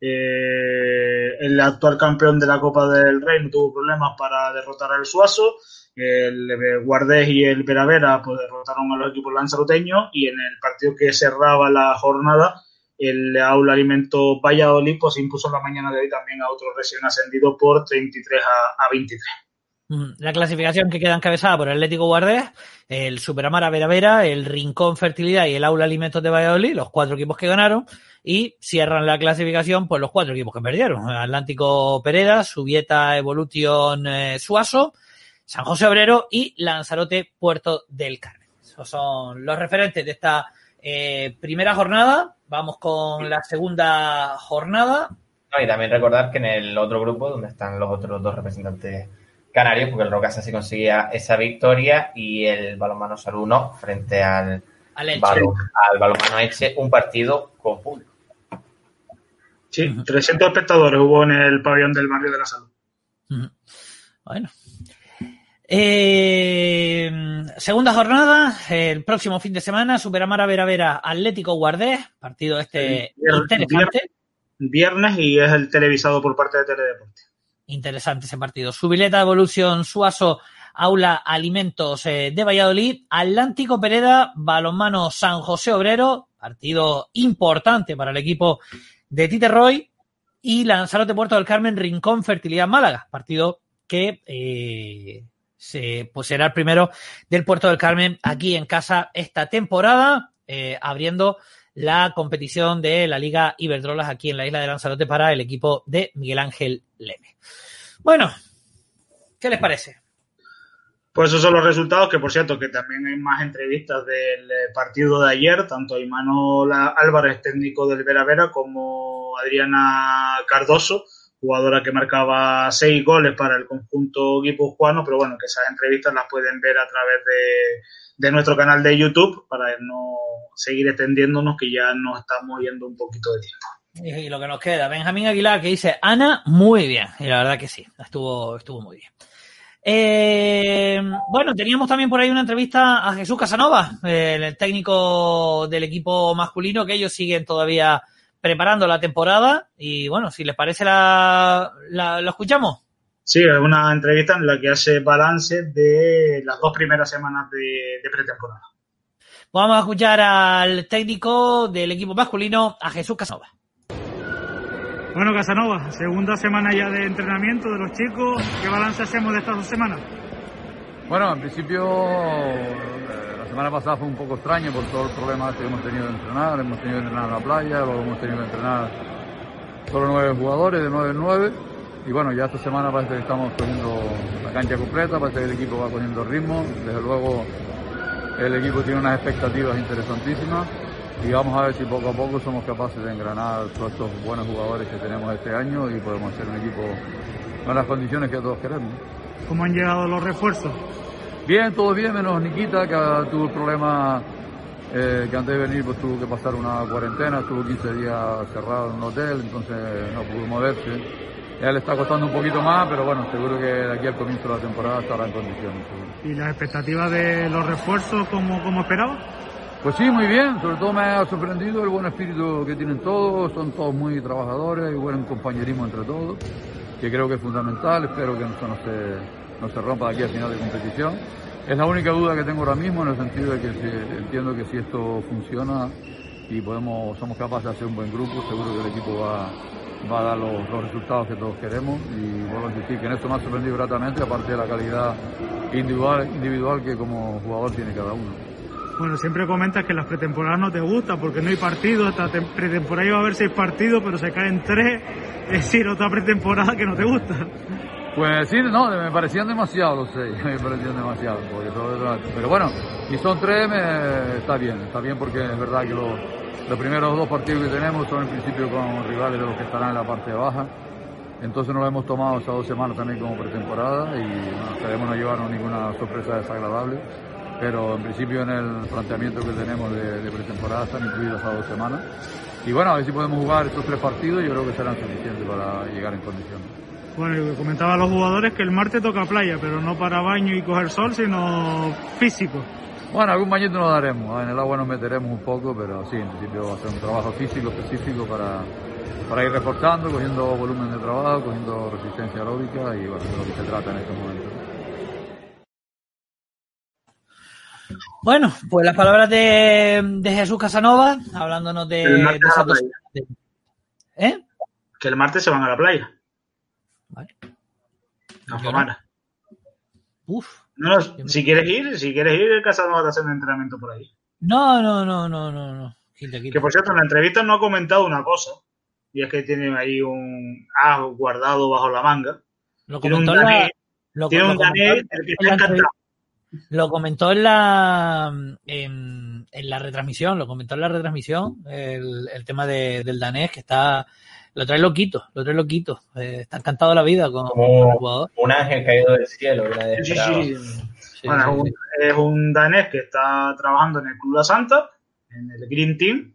Eh, el actual campeón de la Copa del Rey no tuvo problemas para derrotar al Suazo. El Guardés y el Veravera pues, derrotaron a los equipos lanzaroteños y en el partido que cerraba la jornada el Aula Alimento Valladolid pues impuso la mañana de hoy también a otro recién ascendido por 33 a, 23. La clasificación que queda encabezada por el Atlético Guardés, el Superamara Vera Vera, el Rincón Fertilidad y el Aula Alimentos de Valladolid, los cuatro equipos que ganaron, y cierran la clasificación pues los cuatro equipos que perdieron. Atlántico Pereda, Subieta Evolution eh, Suazo, San José Obrero y Lanzarote Puerto del Carmen. Esos son los referentes de esta eh, primera jornada, vamos con la segunda jornada. y también recordar que en el otro grupo, donde están los otros dos representantes canarios, porque el Rocasa sí conseguía esa victoria y el balonmano Saluno frente al, al, balonmano Eche, un partido con público. Sí, 300 espectadores hubo en el pabellón del barrio de la salud. Bueno, eh, segunda jornada, el próximo fin de semana, Superamara Vera Vera, Atlético Guardés, partido este interesante. Viernes y es el televisado por parte de Teledeporte. Interesante ese partido. Subileta Evolución Suazo, Aula Alimentos eh, de Valladolid, Atlántico Pereda, Balonmano San José Obrero, partido importante para el equipo de Tite Roy, y Lanzarote Puerto del Carmen, Rincón Fertilidad Málaga, partido que eh, se, será el primero del Puerto del Carmen aquí en casa esta temporada, eh, abriendo la competición de la Liga Iberdrolas aquí en la isla de Lanzarote para el equipo de Miguel Ángel Leme. Bueno, ¿qué les parece? Pues esos son los resultados, que por cierto, que también hay más entrevistas del eh, partido de ayer, tanto a Imanol Álvarez, técnico del Vera Vera, como Adriana Cardoso, jugadora que marcaba seis goles para el conjunto guipuzcoano, pero bueno, que esas entrevistas las pueden ver a través de, nuestro canal de YouTube para no seguir extendiéndonos, que ya nos estamos yendo un poquito de tiempo. Y, lo que nos queda, Benjamín Aguilar, que dice, Ana, muy bien. Y la verdad que sí, estuvo, estuvo muy bien. Eh, bueno, teníamos también por ahí una entrevista a Jesús Casanova, el técnico del equipo masculino, que ellos siguen todavía preparando la temporada y bueno, si les parece la, lo escuchamos. Sí, es una entrevista en la que hace balance de las dos primeras semanas de, pretemporada. Vamos a escuchar al técnico del equipo masculino, a Jesús Casanova. Bueno, Casanova, segunda semana ya de entrenamiento de los chicos. ¿Qué balance hacemos de estas dos semanas? Bueno, en principio semana pasada fue un poco extraño por todos los problemas que hemos tenido de entrenar. Hemos tenido que entrenar en la playa, luego hemos tenido que entrenar solo nueve jugadores, de nueve en nueve. Y bueno, ya esta semana parece que estamos cogiendo la cancha completa, parece que el equipo va cogiendo ritmo. Desde luego el equipo tiene unas expectativas interesantísimas y vamos a ver si poco a poco somos capaces de engranar todos estos buenos jugadores que tenemos este año y podemos hacer un equipo con las condiciones que todos queremos. ¿Cómo han llegado los refuerzos? Bien, todo bien, menos Nikita, que tuvo el problema eh, que antes de venir pues tuvo que pasar una cuarentena, estuvo 15 días cerrado en un hotel, entonces no pudo moverse. Ya le está costando un poquito más, pero bueno, seguro que de aquí al comienzo de la temporada estará en condiciones. ¿Y las expectativas de los refuerzos como, como esperaba? Pues sí, muy bien. Sobre todo me ha sorprendido el buen espíritu que tienen todos. Son todos muy trabajadores y buen compañerismo entre todos, que creo que es fundamental. Espero que esto no se, no se rompa aquí al final de competición. Es la única duda que tengo ahora mismo en el sentido de que entiendo que si esto funciona y podemos, somos capaces de hacer un buen grupo, seguro que el equipo va, va a dar los, resultados que todos queremos y vuelvo a decir que en esto me ha sorprendido gratamente, aparte de la calidad individual, individual que como jugador tiene cada uno. Bueno, siempre comentas que las pretemporadas no te gustan porque no hay partidos. Esta pretemporada iba a haber seis partidos, pero se caen tres. Es decir, otra pretemporada que no te gusta. Pues sí, no, me parecían demasiado los seis. <laughs> Me parecían demasiado. pero bueno, y son tres, está bien. Está bien porque es verdad que los, los primeros dos partidos que tenemos son en principio con rivales de los que estarán en la parte baja. Entonces nos lo hemos tomado esas dos semanas también como pretemporada y bueno, no llevarnos ninguna sorpresa desagradable pero en principio en el planteamiento que tenemos de, pretemporada están incluidas a dos semanas. Y bueno, a ver si podemos jugar estos tres partidos, yo creo que serán suficientes para llegar en condiciones. Bueno, comentaba a los jugadores que el martes toca playa, pero no para baño y coger sol, sino físico. Bueno, algún bañito nos daremos, en el agua nos meteremos un poco, pero sí, en principio va a ser un trabajo físico específico para, para ir reforzando, cogiendo volumen de trabajo, cogiendo resistencia aeróbica y bueno, de lo que se trata en estos momentos. Bueno, pues las palabras de, Jesús Casanova, hablándonos de, de, ¿Eh? Que el martes se van a la playa. Vale. A Uf. No, si quieres ir, si quieres ir, el Casanova te hacer un entrenamiento por ahí. No, no, no, no, no, no. Que por cierto, en la entrevista no ha comentado una cosa. Y es que tiene ahí un guardado bajo la manga. Lo tiene un danés, tiene un danés que está encantado. Lo comentó en la, en, la retransmisión, lo comentó en la retransmisión, el, el tema de, del danés, que está, lo trae loquito, lo trae loquito. Eh, está encantado la vida con, el jugador. Un ángel caído del cielo. Sí, sí, bueno, es un danés que está trabajando en el Club La Santa, en el Green Team,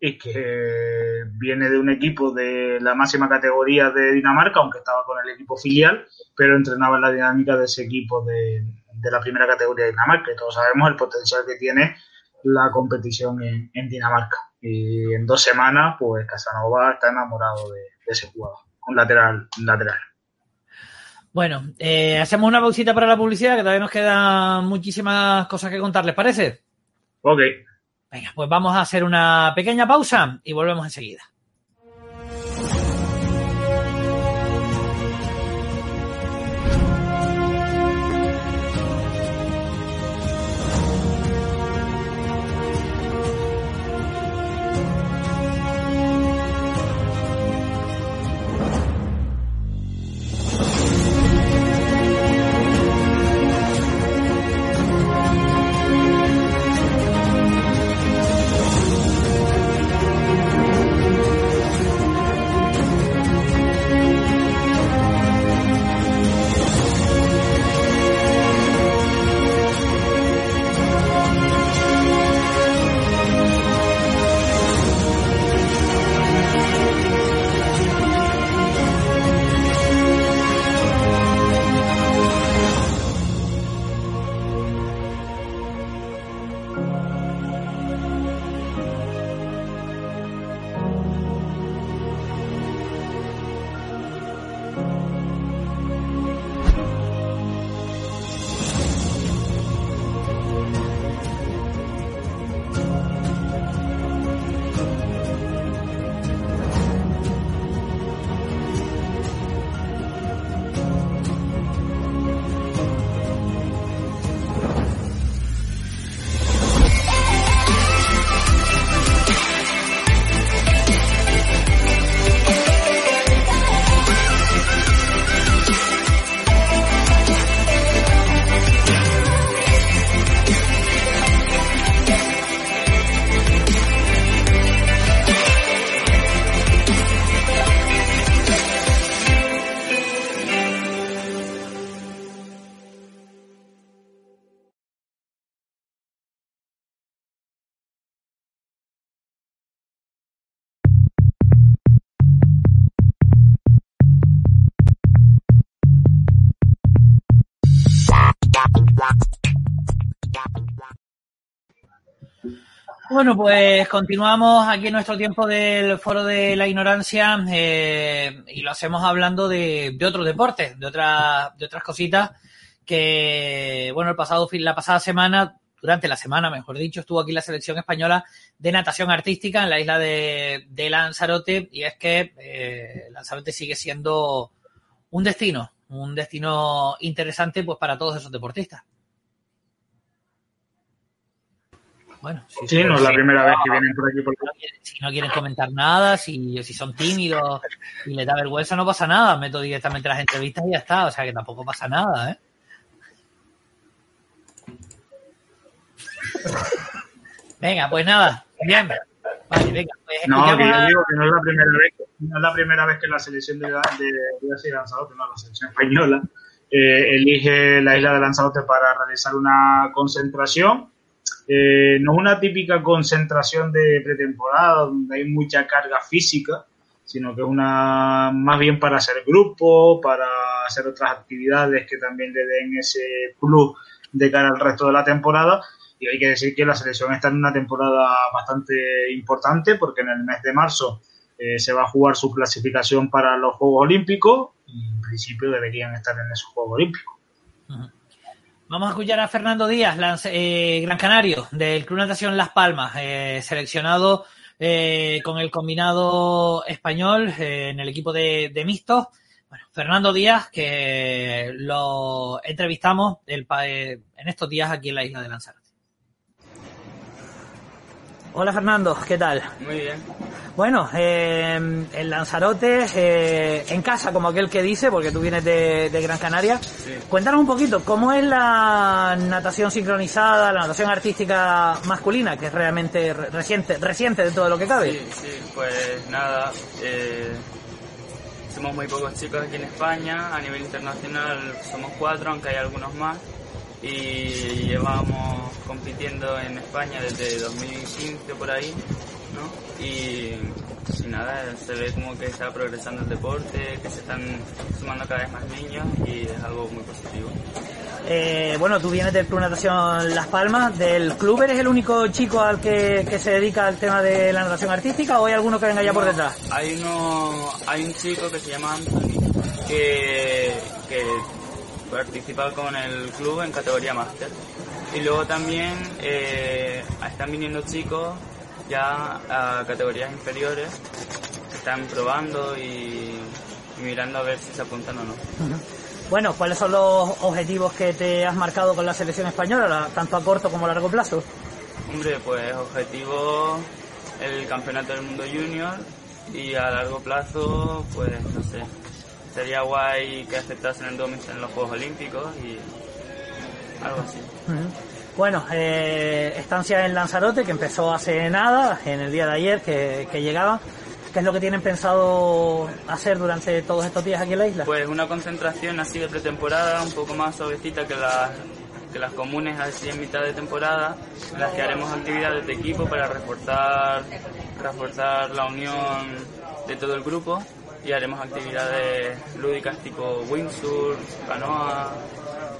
y que viene de un equipo de la máxima categoría de Dinamarca, aunque estaba con el equipo filial, pero entrenaba en la dinámica de ese equipo de, de la primera categoría de Dinamarca. Y todos sabemos el potencial que tiene la competición en, Dinamarca. Y en dos semanas, pues Casanova está enamorado de, ese jugador, un lateral, lateral. Bueno, eh, hacemos una pausita para la publicidad, que todavía nos quedan muchísimas cosas que contar, ¿les parece? Ok. Venga, pues vamos a hacer una pequeña pausa y volvemos enseguida. Bueno, pues continuamos aquí en nuestro tiempo del Foro de la Ignorancia eh, y lo hacemos hablando de, de otros deportes, de otras, de otras cositas que, bueno, el pasado fin, la pasada semana, durante la semana, mejor dicho, estuvo aquí la selección española de natación artística en la isla de, de Lanzarote y es que eh, Lanzarote sigue siendo un destino, un destino interesante pues para todos esos deportistas. Bueno, si, sí, no es la primera vez que vienen por aquí. Por Si no quieren comentar nada, si, si son tímidos y les da vergüenza, no pasa nada. Meto directamente las entrevistas y ya está. O sea que tampoco pasa nada, ¿eh? Venga, pues nada, bien. Vale, venga, pues no, que yo digo que no es la primera vez, no es la primera vez que la selección de, de, de Lanzarote, no, la selección española, eh, elige la isla de Lanzarote para realizar una concentración. Eh, no es una típica concentración de pretemporada donde hay mucha carga física, sino que es una más bien para hacer grupo, para hacer otras actividades que también le den ese plus de cara al resto de la temporada y hay que decir que la selección está en una temporada bastante importante porque en el mes de marzo eh, se va a jugar su clasificación para los Juegos Olímpicos y en principio deberían estar en esos Juegos Olímpicos. Vamos a escuchar a Fernando Díaz, eh, Gran Canario, del Club Natación Las Palmas, eh, seleccionado eh, con el combinado español eh, en el equipo de, de mixtos. Bueno, Fernando Díaz, que lo entrevistamos el, eh, en estos días aquí en la isla de Lanzarote. Hola Fernando, ¿qué tal? Muy bien. Bueno, eh, en Lanzarote, eh, en casa, como aquel que dice, porque tú vienes de, de Gran Canaria. Sí. Cuéntanos un poquito, ¿cómo es la natación sincronizada, la natación artística masculina, que es realmente re- reciente, reciente de todo lo que cabe? Sí, sí, pues nada, eh, somos muy pocos chicos aquí en España, a nivel internacional somos cuatro, aunque hay algunos más, y llevamos compitiendo en España desde 2015 por ahí, ¿no? Y, y nada, se ve como que está progresando el deporte, que se están sumando cada vez más niños y es algo muy positivo. Eh, bueno, tú vienes del Club Natación Las Palmas, del club eres el único chico al que, que se dedica al tema de la natación artística o hay alguno que venga ya por detrás? Hay uno, hay un chico que se llama Anthony que, que participa con el club en categoría máster. Y luego también eh, están viniendo chicos ya a categorías inferiores están probando y, y mirando a ver si se apuntan o no. Bueno, ¿cuáles son los objetivos que te has marcado con la selección española, la- tanto a corto como a largo plazo? Hombre, pues objetivo el campeonato del mundo junior y a largo plazo, pues no sé, sería guay que aceptasen el Domis en los Juegos Olímpicos y algo así. Bueno, eh, estancia en Lanzarote que empezó hace nada, en el día de ayer que, que llegaba. ¿Qué es lo que tienen pensado hacer durante todos estos días aquí en la isla? Pues una concentración así de pretemporada, un poco más suavecita que las, que las comunes así en mitad de temporada, en las que haremos actividades de equipo para reforzar, reforzar la unión de todo el grupo y haremos actividades lúdicas tipo windsurf, canoa,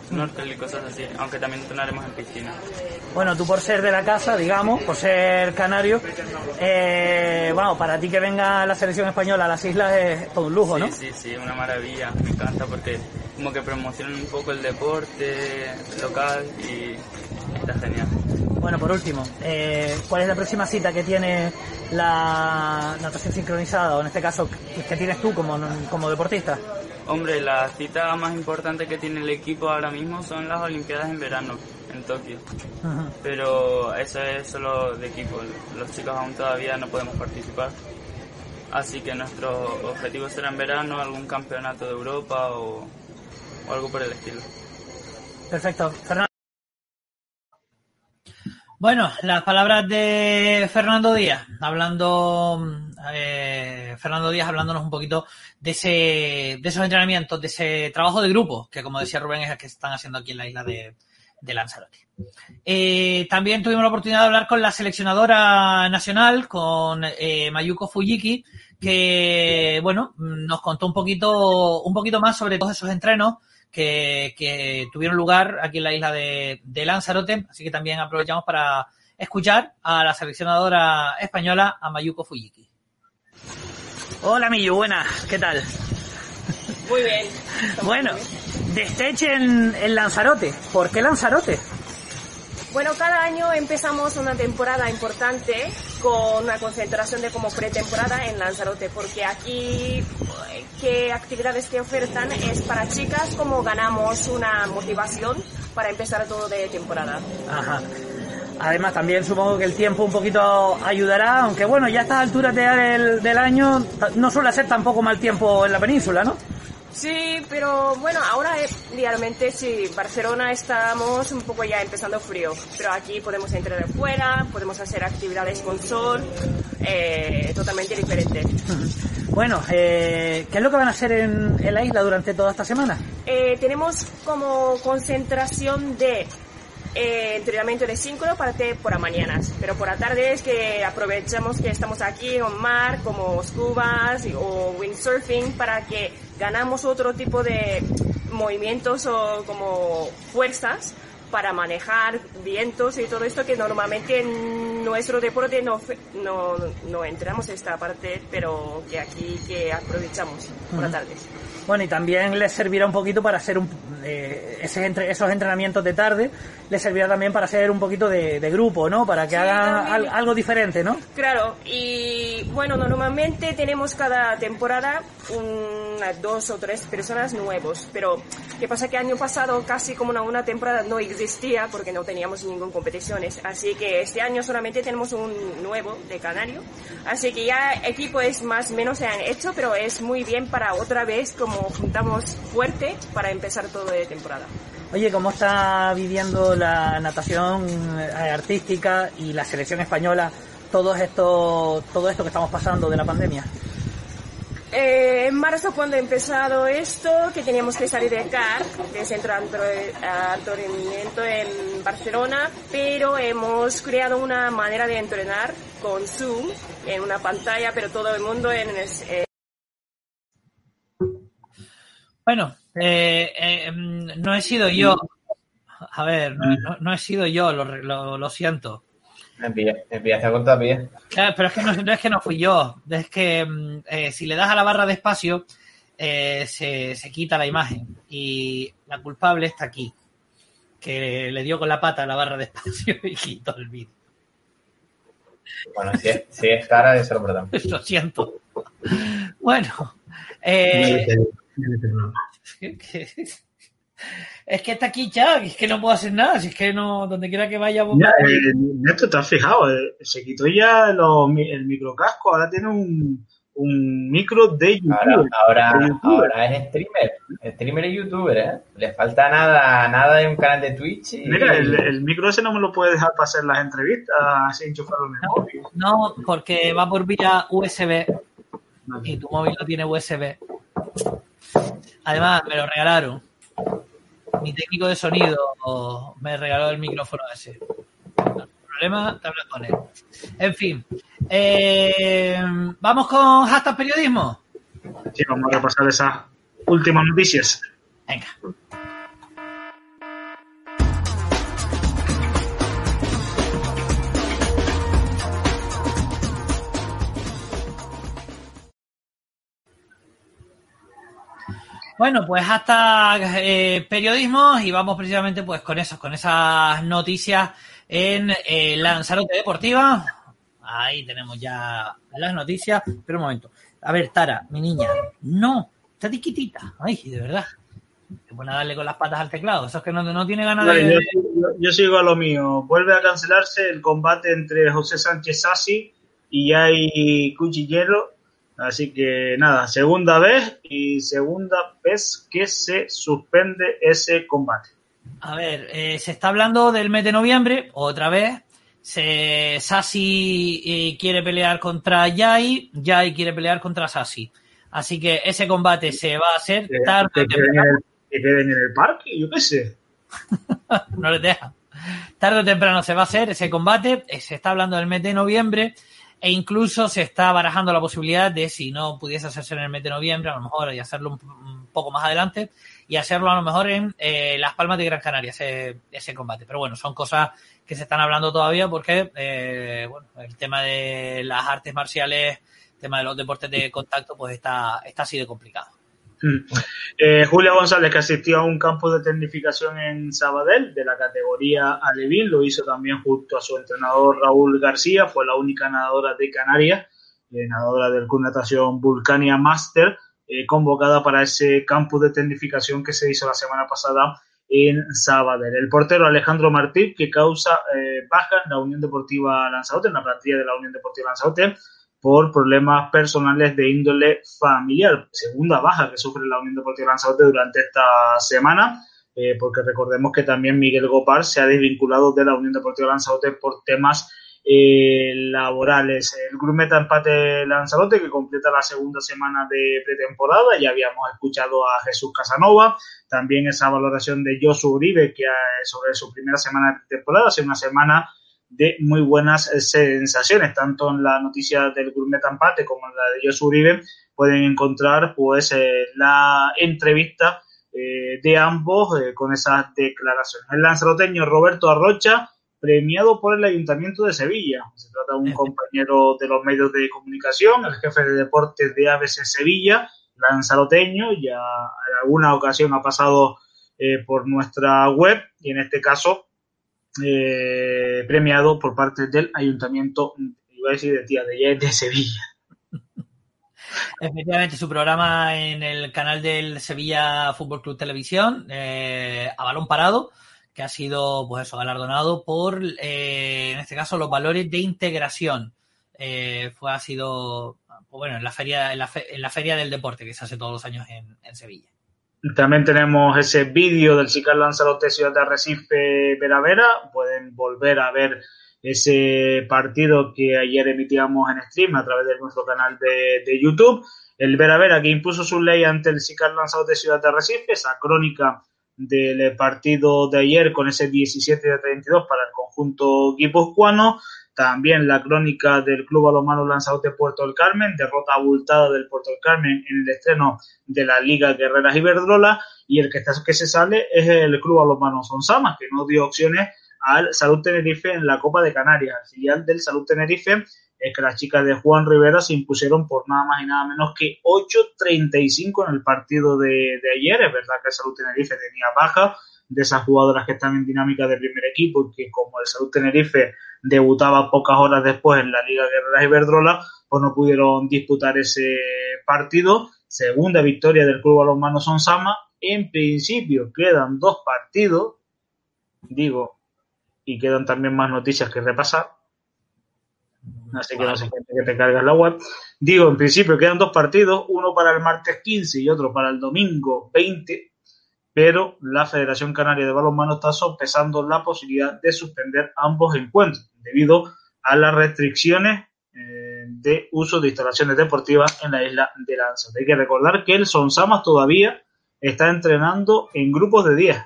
snorkel y cosas así, aunque también entrenaremos en piscina. Bueno, tú por ser de la casa, digamos, por ser canario, eh, bueno, para ti que venga la selección española a las islas es todo un lujo, ¿no? Sí, sí, sí, una maravilla, me encanta porque como que promocionan un poco el deporte local y está genial. Bueno, por último, eh, ¿cuál es la próxima cita que tiene la natación sincronizada, o en este caso, que tienes tú como, como deportista? Hombre, la cita más importante que tiene el equipo ahora mismo son las Olimpiadas en verano, en Tokio. Pero eso es solo de equipo, los chicos aún todavía no podemos participar. Así que nuestro objetivo será en verano algún campeonato de Europa o, o algo por el estilo. Perfecto. Fernando. Bueno, las palabras de Fernando Díaz, hablando, eh, Fernando Díaz hablándonos un poquito de ese, de esos entrenamientos, de ese trabajo de grupo, que como decía Rubén es el que están haciendo aquí en la isla de, Lanzarote. Eh, también tuvimos la oportunidad de hablar con la seleccionadora nacional, con eh, Mayuko Fujiki, que bueno, nos contó un poquito, un poquito más sobre todos esos entrenos que, que tuvieron lugar aquí en la isla de, de Lanzarote, así que también aprovechamos para escuchar a la seleccionadora española, a Mayuko Fujiki. Hola Miyu, buenas, ¿qué tal? Muy bien. <laughs> Bueno, desteche en, en Lanzarote. ¿Por qué Lanzarote? Bueno, cada año empezamos una temporada importante con una concentración de como pretemporada en Lanzarote, porque aquí qué actividades que ofertan es para chicas como ganamos una motivación para empezar todo de temporada. Ajá. Además, también supongo que el tiempo un poquito ayudará, aunque bueno, ya a estas alturas del, del año no suele ser tampoco mal tiempo en la península, ¿no? Sí, pero bueno, ahora eh, realmente sí, Barcelona estamos un poco ya empezando frío, pero aquí podemos entrar fuera, podemos hacer actividades con sol, eh, totalmente diferente. <laughs> Bueno, eh, ¿qué es lo que van a hacer en, en, la isla durante toda esta semana? Eh, tenemos como concentración de eh, entrenamiento de síncrono para por las mañanas, pero por la tarde es que aprovechamos que estamos aquí en mar como scubas o windsurfing para que ganamos otro tipo de movimientos o como fuerzas para manejar vientos y todo esto que normalmente en nuestro deporte no, no, no entramos esta parte, pero que aquí que aprovechamos por la tarde. Bueno, y también les servirá un poquito para hacer un, eh, ese entre, esos entrenamientos de tarde, les servirá también para hacer un poquito de, de grupo, ¿no? Para que sí, hagan al, algo diferente, ¿no? Claro, y bueno, normalmente tenemos cada temporada unas dos o tres personas nuevos, pero ¿qué pasa? Que año pasado casi como una, una temporada no existía porque no teníamos ninguna competiciones, así que este año solamente tenemos un nuevo de Canario, así que ya equipos más o menos se han hecho, pero es muy bien para otra vez como juntamos fuerte para empezar todo de temporada. Oye, ¿cómo está viviendo la natación artística y la selección española todo esto, todo esto que estamos pasando de la pandemia? Eh, en marzo cuando ha empezado esto, que teníamos que salir de CAR, de Centro de Entrenamiento en Barcelona, pero hemos creado una manera de entrenar con Zoom en una pantalla, pero todo el mundo en... Eh, bueno, eh, eh, no he sido yo. A ver, no, no he sido yo, lo, lo, lo siento. Empieza a contar bien. Claro, pero es que no, no, es que no fui yo. Es que eh, si le das a la barra de espacio, eh, se, se, quita la imagen. Y la culpable está aquí. Que le dio con la pata a la barra de espacio <laughs> y quitó el vídeo. Bueno, si es, si es cara, eso lo perdón. Lo siento. Bueno. Eh, <laughs> es que está aquí ya, es que no puedo hacer nada, si es que no, donde quiera que vaya. Ya, eh, Néstor, te has fijado, eh, se quitó ya lo, el microcasco, ahora tiene un, un micro de YouTube. Ahora, ahora, de YouTube. ahora es streamer, streamer y youtuber, ¿eh? Le falta nada, nada de un canal de Twitch. Y... Mira, el, el, micro ese no me lo puede dejar para hacer las entrevistas, así enchufarlo en el no, móvil. No, porque va por vía USB vale. y tu móvil no tiene USB. Además, me lo regalaron. Mi técnico de sonido me regaló el micrófono ese. Problema, te hablas con él. En fin. Eh, ¿Vamos con hashtag periodismo? Sí, vamos a repasar esas últimas noticias. Venga. Bueno, pues hasta eh, periodismo y vamos precisamente pues con eso, con esas noticias en eh, Lanzarote Deportiva. Ahí tenemos ya las noticias. Pero un momento. A ver, Tara, mi niña. No, está tiquitita. Ay, de verdad. Te pone a darle con las patas al teclado. Eso es que no, no tiene ganas de... Yo, yo, yo, sigo a lo mío. Vuelve a cancelarse el combate entre José Sánchez Sassi y Yai Cuchillero Así que nada, segunda vez y segunda vez que se suspende ese combate. A ver, eh, se está hablando del mes de noviembre, otra vez. Se, Sassi eh, quiere pelear contra Yai, Yai quiere pelear contra Sassi. Así que ese combate se va a hacer que, tarde que, queden en, el, que queden en el parque, yo qué sé. <laughs> no les deja. Tarde o temprano se va a hacer ese combate. Se está hablando del mes de noviembre e incluso se está barajando la posibilidad de si no pudiese hacerse en el mes de noviembre, a lo mejor y hacerlo un, poco más adelante, y hacerlo a lo mejor en eh, Las Palmas de Gran Canaria, ese, ese combate. Pero bueno, son cosas que se están hablando todavía porque eh, bueno, el tema de las artes marciales, el tema de los deportes de contacto, pues está, está así de complicado. Mm. Eh, Julia González, que asistió a un campo de tecnificación en Sabadell de la categoría Alevín, lo hizo también junto a su entrenador Raúl García, fue la única nadadora de Canarias, eh, nadadora del Club Natación Vulcania Master, eh, convocada para ese campus de tecnificación que se hizo la semana pasada en Sabadell. El portero Alejandro Martí, que causa baja en la Unión Deportiva Lanzarote, en la plantilla de la Unión Deportiva Lanzarote, por problemas personales de índole familiar. Segunda baja que sufre la Unión Deportiva Lanzarote durante esta semana, eh, porque recordemos que también Miguel Gopar se ha desvinculado de la Unión Deportiva Lanzarote por temas eh, laborales. El Grumeta Empate Lanzarote, que completa la segunda semana de pretemporada, ya habíamos escuchado a Jesús Casanova, también esa valoración de Josu Uribe, que sobre su primera semana de pretemporada, hace una semana de muy buenas eh, sensaciones, tanto en la noticia del Gourmet Empate como en la de Josu Uribe, pueden encontrar pues eh, la entrevista eh, de ambos con esas declaraciones. El lanzaroteño Roberto Arrocha, premiado por el Ayuntamiento de Sevilla. Se trata de un compañero de los medios de comunicación, el jefe de deportes de ABC Sevilla, lanzaroteño, ya en alguna ocasión ha pasado por nuestra web y en este caso eh, premiado por parte del Ayuntamiento, iba a decir de Tía de, de Sevilla. Efectivamente, su programa en el canal del Sevilla Fútbol Club Televisión, eh, a balón parado, que ha sido, pues eso, galardonado por, eh, en este caso, los valores de integración. fue, ha sido, pues bueno, en la feria, en la, en la, feria del deporte que se hace todos los años en, en Sevilla. También tenemos ese vídeo del Cicar Lanzarote Ciudad de Arrecife Vera Vera. Pueden volver a ver ese partido que ayer emitíamos en stream a través de nuestro canal de, YouTube. El Vera Vera que impuso su ley ante el Cicar Lanzarote Ciudad de Arrecife, esa crónica del partido de ayer con ese 17 de 32 para el conjunto guipuzcoano. También la crónica del Club Balonmano Lanzarote Puerto del Carmen, derrota abultada del Puerto del Carmen en el estreno de la Liga Guerreras Iberdrola. Y el que, está, que se sale es el Club Balonmano Sonsama, que no dio opciones al Salud Tenerife en la Copa de Canarias. El filial del Salud Tenerife es que las chicas de Juan Rivera se impusieron por nada más y nada menos que 8.35 en el partido de, de ayer. Es verdad que el Salud Tenerife tenía baja de esas jugadoras que están en dinámica de primer equipo y que como el Salud Tenerife debutaba pocas horas después en la Liga Guerreras Iberdrola, pues no pudieron disputar ese partido. Segunda victoria del Club Balonmano Sonsama. En principio quedan dos partidos, digo, y quedan también más noticias que repasar. Así que no sé que te cargas la web. Digo, en principio quedan dos partidos, uno para el martes 15 y otro para el domingo 20 pero la Federación Canaria de Balonmano está sopesando la posibilidad de suspender ambos encuentros debido a las restricciones eh, de uso de instalaciones deportivas en la isla de Lanzarote. Hay que recordar que el Sonsamas todavía está entrenando en grupos de 10.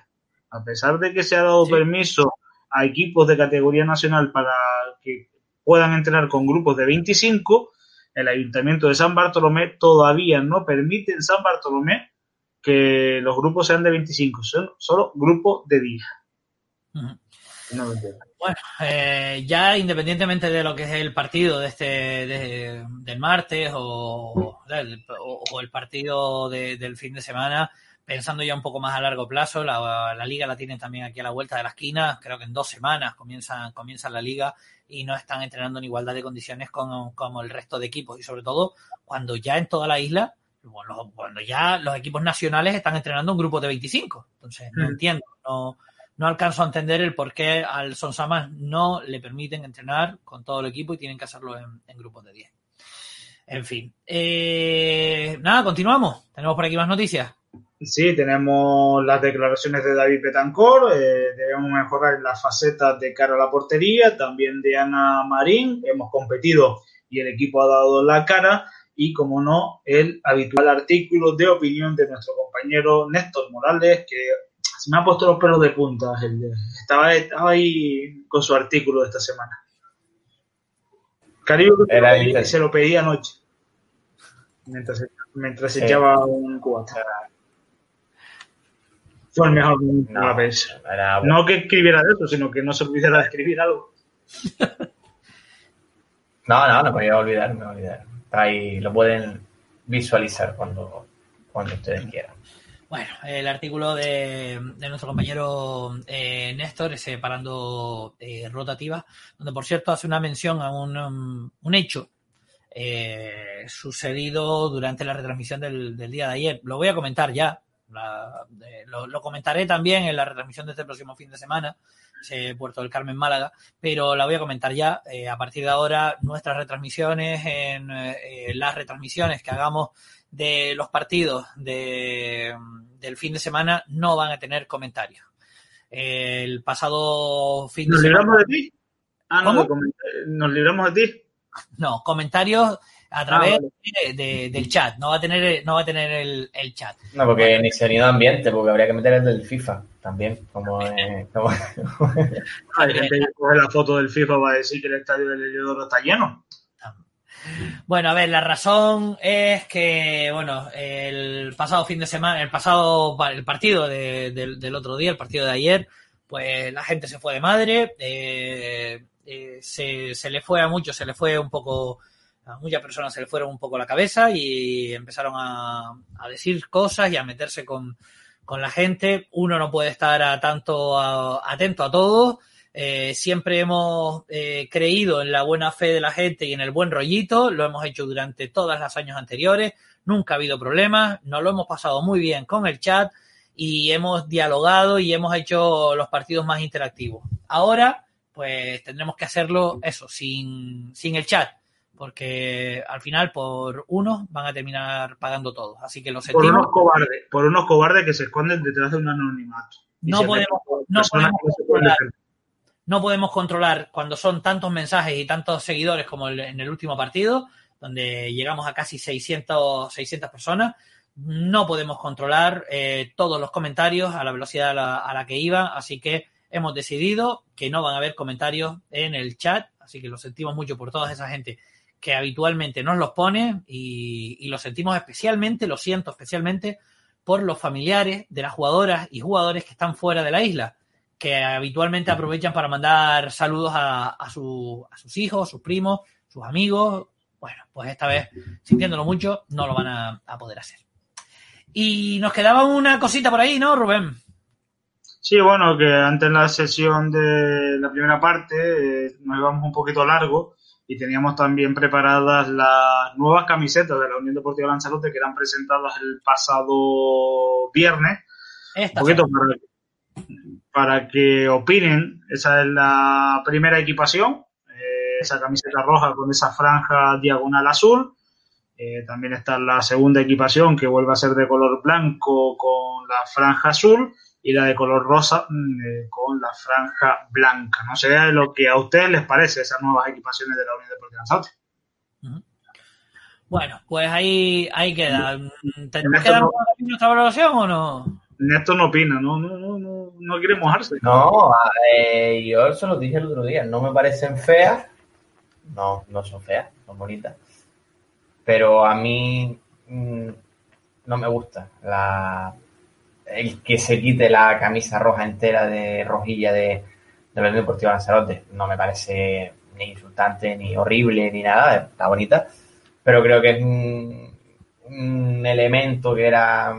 A pesar de que se ha dado permiso a equipos de categoría nacional para que puedan entrenar con grupos de 25, el Ayuntamiento de San Bartolomé todavía no permite en San Bartolomé que los grupos sean de 25, son solo grupos de 10. bueno, eh, ya independientemente de lo que es el partido de este del martes o, o, el partido del fin de semana, pensando ya un poco más a largo plazo, la, liga la tienen también aquí a la vuelta de la esquina, creo que en dos semanas comienza, comienza la liga y no están entrenando en igualdad de condiciones como, como el resto de equipos y sobre todo cuando ya en toda la isla bueno, cuando ya los equipos nacionales están entrenando un grupo de 25. Entonces, no mm. entiendo, no, no alcanzo a entender el por qué al Sonsamas no le permiten entrenar con todo el equipo y tienen que hacerlo en, grupos de 10. En fin. Eh, nada, continuamos. Tenemos por aquí más noticias. Sí, tenemos las declaraciones de David Betancor, eh, debemos mejorar las facetas de cara a la portería, también de Ana Marín, hemos competido y el equipo ha dado la cara y, como no, el habitual artículo de opinión de nuestro compañero Néstor Morales, que se me ha puesto los pelos de punta. Estaba, estaba ahí con su artículo de esta semana. Caribe se lo pedí anoche, mientras, mientras echaba un cubata. Fue el mejor momento no, la No que escribiera de eso, sino que no se pudiera escribir algo. <laughs> no, no, no podía olvidar, me olvidar. Ahí lo pueden visualizar cuando, cuando ustedes quieran. Bueno, el artículo de, nuestro compañero eh, Néstor, ese parando eh, rotativa, donde por cierto hace una mención a un, um, un hecho eh, sucedido durante la retransmisión del, día de ayer. Lo voy a comentar ya, lo, comentaré también en la retransmisión de este próximo fin de semana, Puerto del Carmen Málaga, pero la voy a comentar ya. a partir de ahora, nuestras retransmisiones, en las retransmisiones que hagamos de los partidos de, del fin de semana no van a tener comentarios. El pasado fin de semana. ¿Nos libramos de ti? Ah, no, ¿nos libramos de ti? No, comentarios a través ah, del chat. No va a tener, no va a tener el, el chat. No, porque ni sonido ambiente, porque habría que meter el del FIFA también. Como, <laughs> eh, como... Hay gente que coge la foto del FIFA va a decir que el estadio del Heliodoro está lleno. Bueno, a ver, la razón es que, bueno, el pasado fin de semana, el pasado, el partido del otro día, el partido de ayer, pues la gente se fue de madre, eh, eh, se, le fue a muchos, se le fue un poco, a muchas personas se le fueron un poco la cabeza y empezaron a, decir cosas y a meterse con, la gente. Uno no puede estar a tanto atento a todo. Eh, siempre hemos eh, creído en la buena fe de la gente y en el buen rollito, lo hemos hecho durante todos los años anteriores, nunca ha habido problemas, nos lo hemos pasado muy bien con el chat y hemos dialogado y hemos hecho los partidos más interactivos. Ahora, pues tendremos que hacerlo eso, sin, sin el chat, porque al final por uno van a terminar pagando todos. Así que lo sentimos. Por unos cobardes, por unos cobardes que se esconden detrás de un anonimato. No podemos, no podemos no podemos controlar cuando son tantos mensajes y tantos seguidores como en el último partido, donde llegamos a casi 600, 600 personas. No podemos controlar eh, todos los comentarios a la velocidad a la, que iban, así que hemos decidido que no van a haber comentarios en el chat, así que lo sentimos mucho por toda esa gente que habitualmente nos los pone y, y lo sentimos especialmente, lo siento especialmente por los familiares de las jugadoras y jugadores que están fuera de la isla que habitualmente aprovechan para mandar saludos a, a, sus hijos, sus primos, sus amigos. Bueno, pues esta vez, sintiéndolo mucho, no lo van a, poder hacer. Y nos quedaba una cosita por ahí, ¿no, Rubén? Sí, bueno, que antes en la sesión de la primera parte eh, nos íbamos un poquito largo y teníamos también preparadas las nuevas camisetas de la Unión Deportiva Lanzarote que eran presentadas el pasado viernes. un poquito para que opinen. Esa es la primera equipación, eh, esa camiseta roja con esa franja diagonal azul. Eh, también está la segunda equipación que vuelve a ser de color blanco con la franja azul y la de color rosa mm, eh, con la franja blanca. No sé lo que a ustedes les parece esas nuevas equipaciones de la Unión Deportiva Lanzarote. Bueno, pues ahí, ahí queda. ¿Tenemos que dar nuestra valoración o no? Néstor no opina, no, no, no, no, no quiere mojarse. No, eh, yo eso lo dije el otro día, no me parecen feas, no, no son feas, son bonitas, pero a mí mm, no me gusta la el que se quite la camisa roja entera de rojilla de, de la Deportiva Lanzarote, no me parece ni insultante, ni horrible, ni nada, está bonita, pero creo que es un elemento que era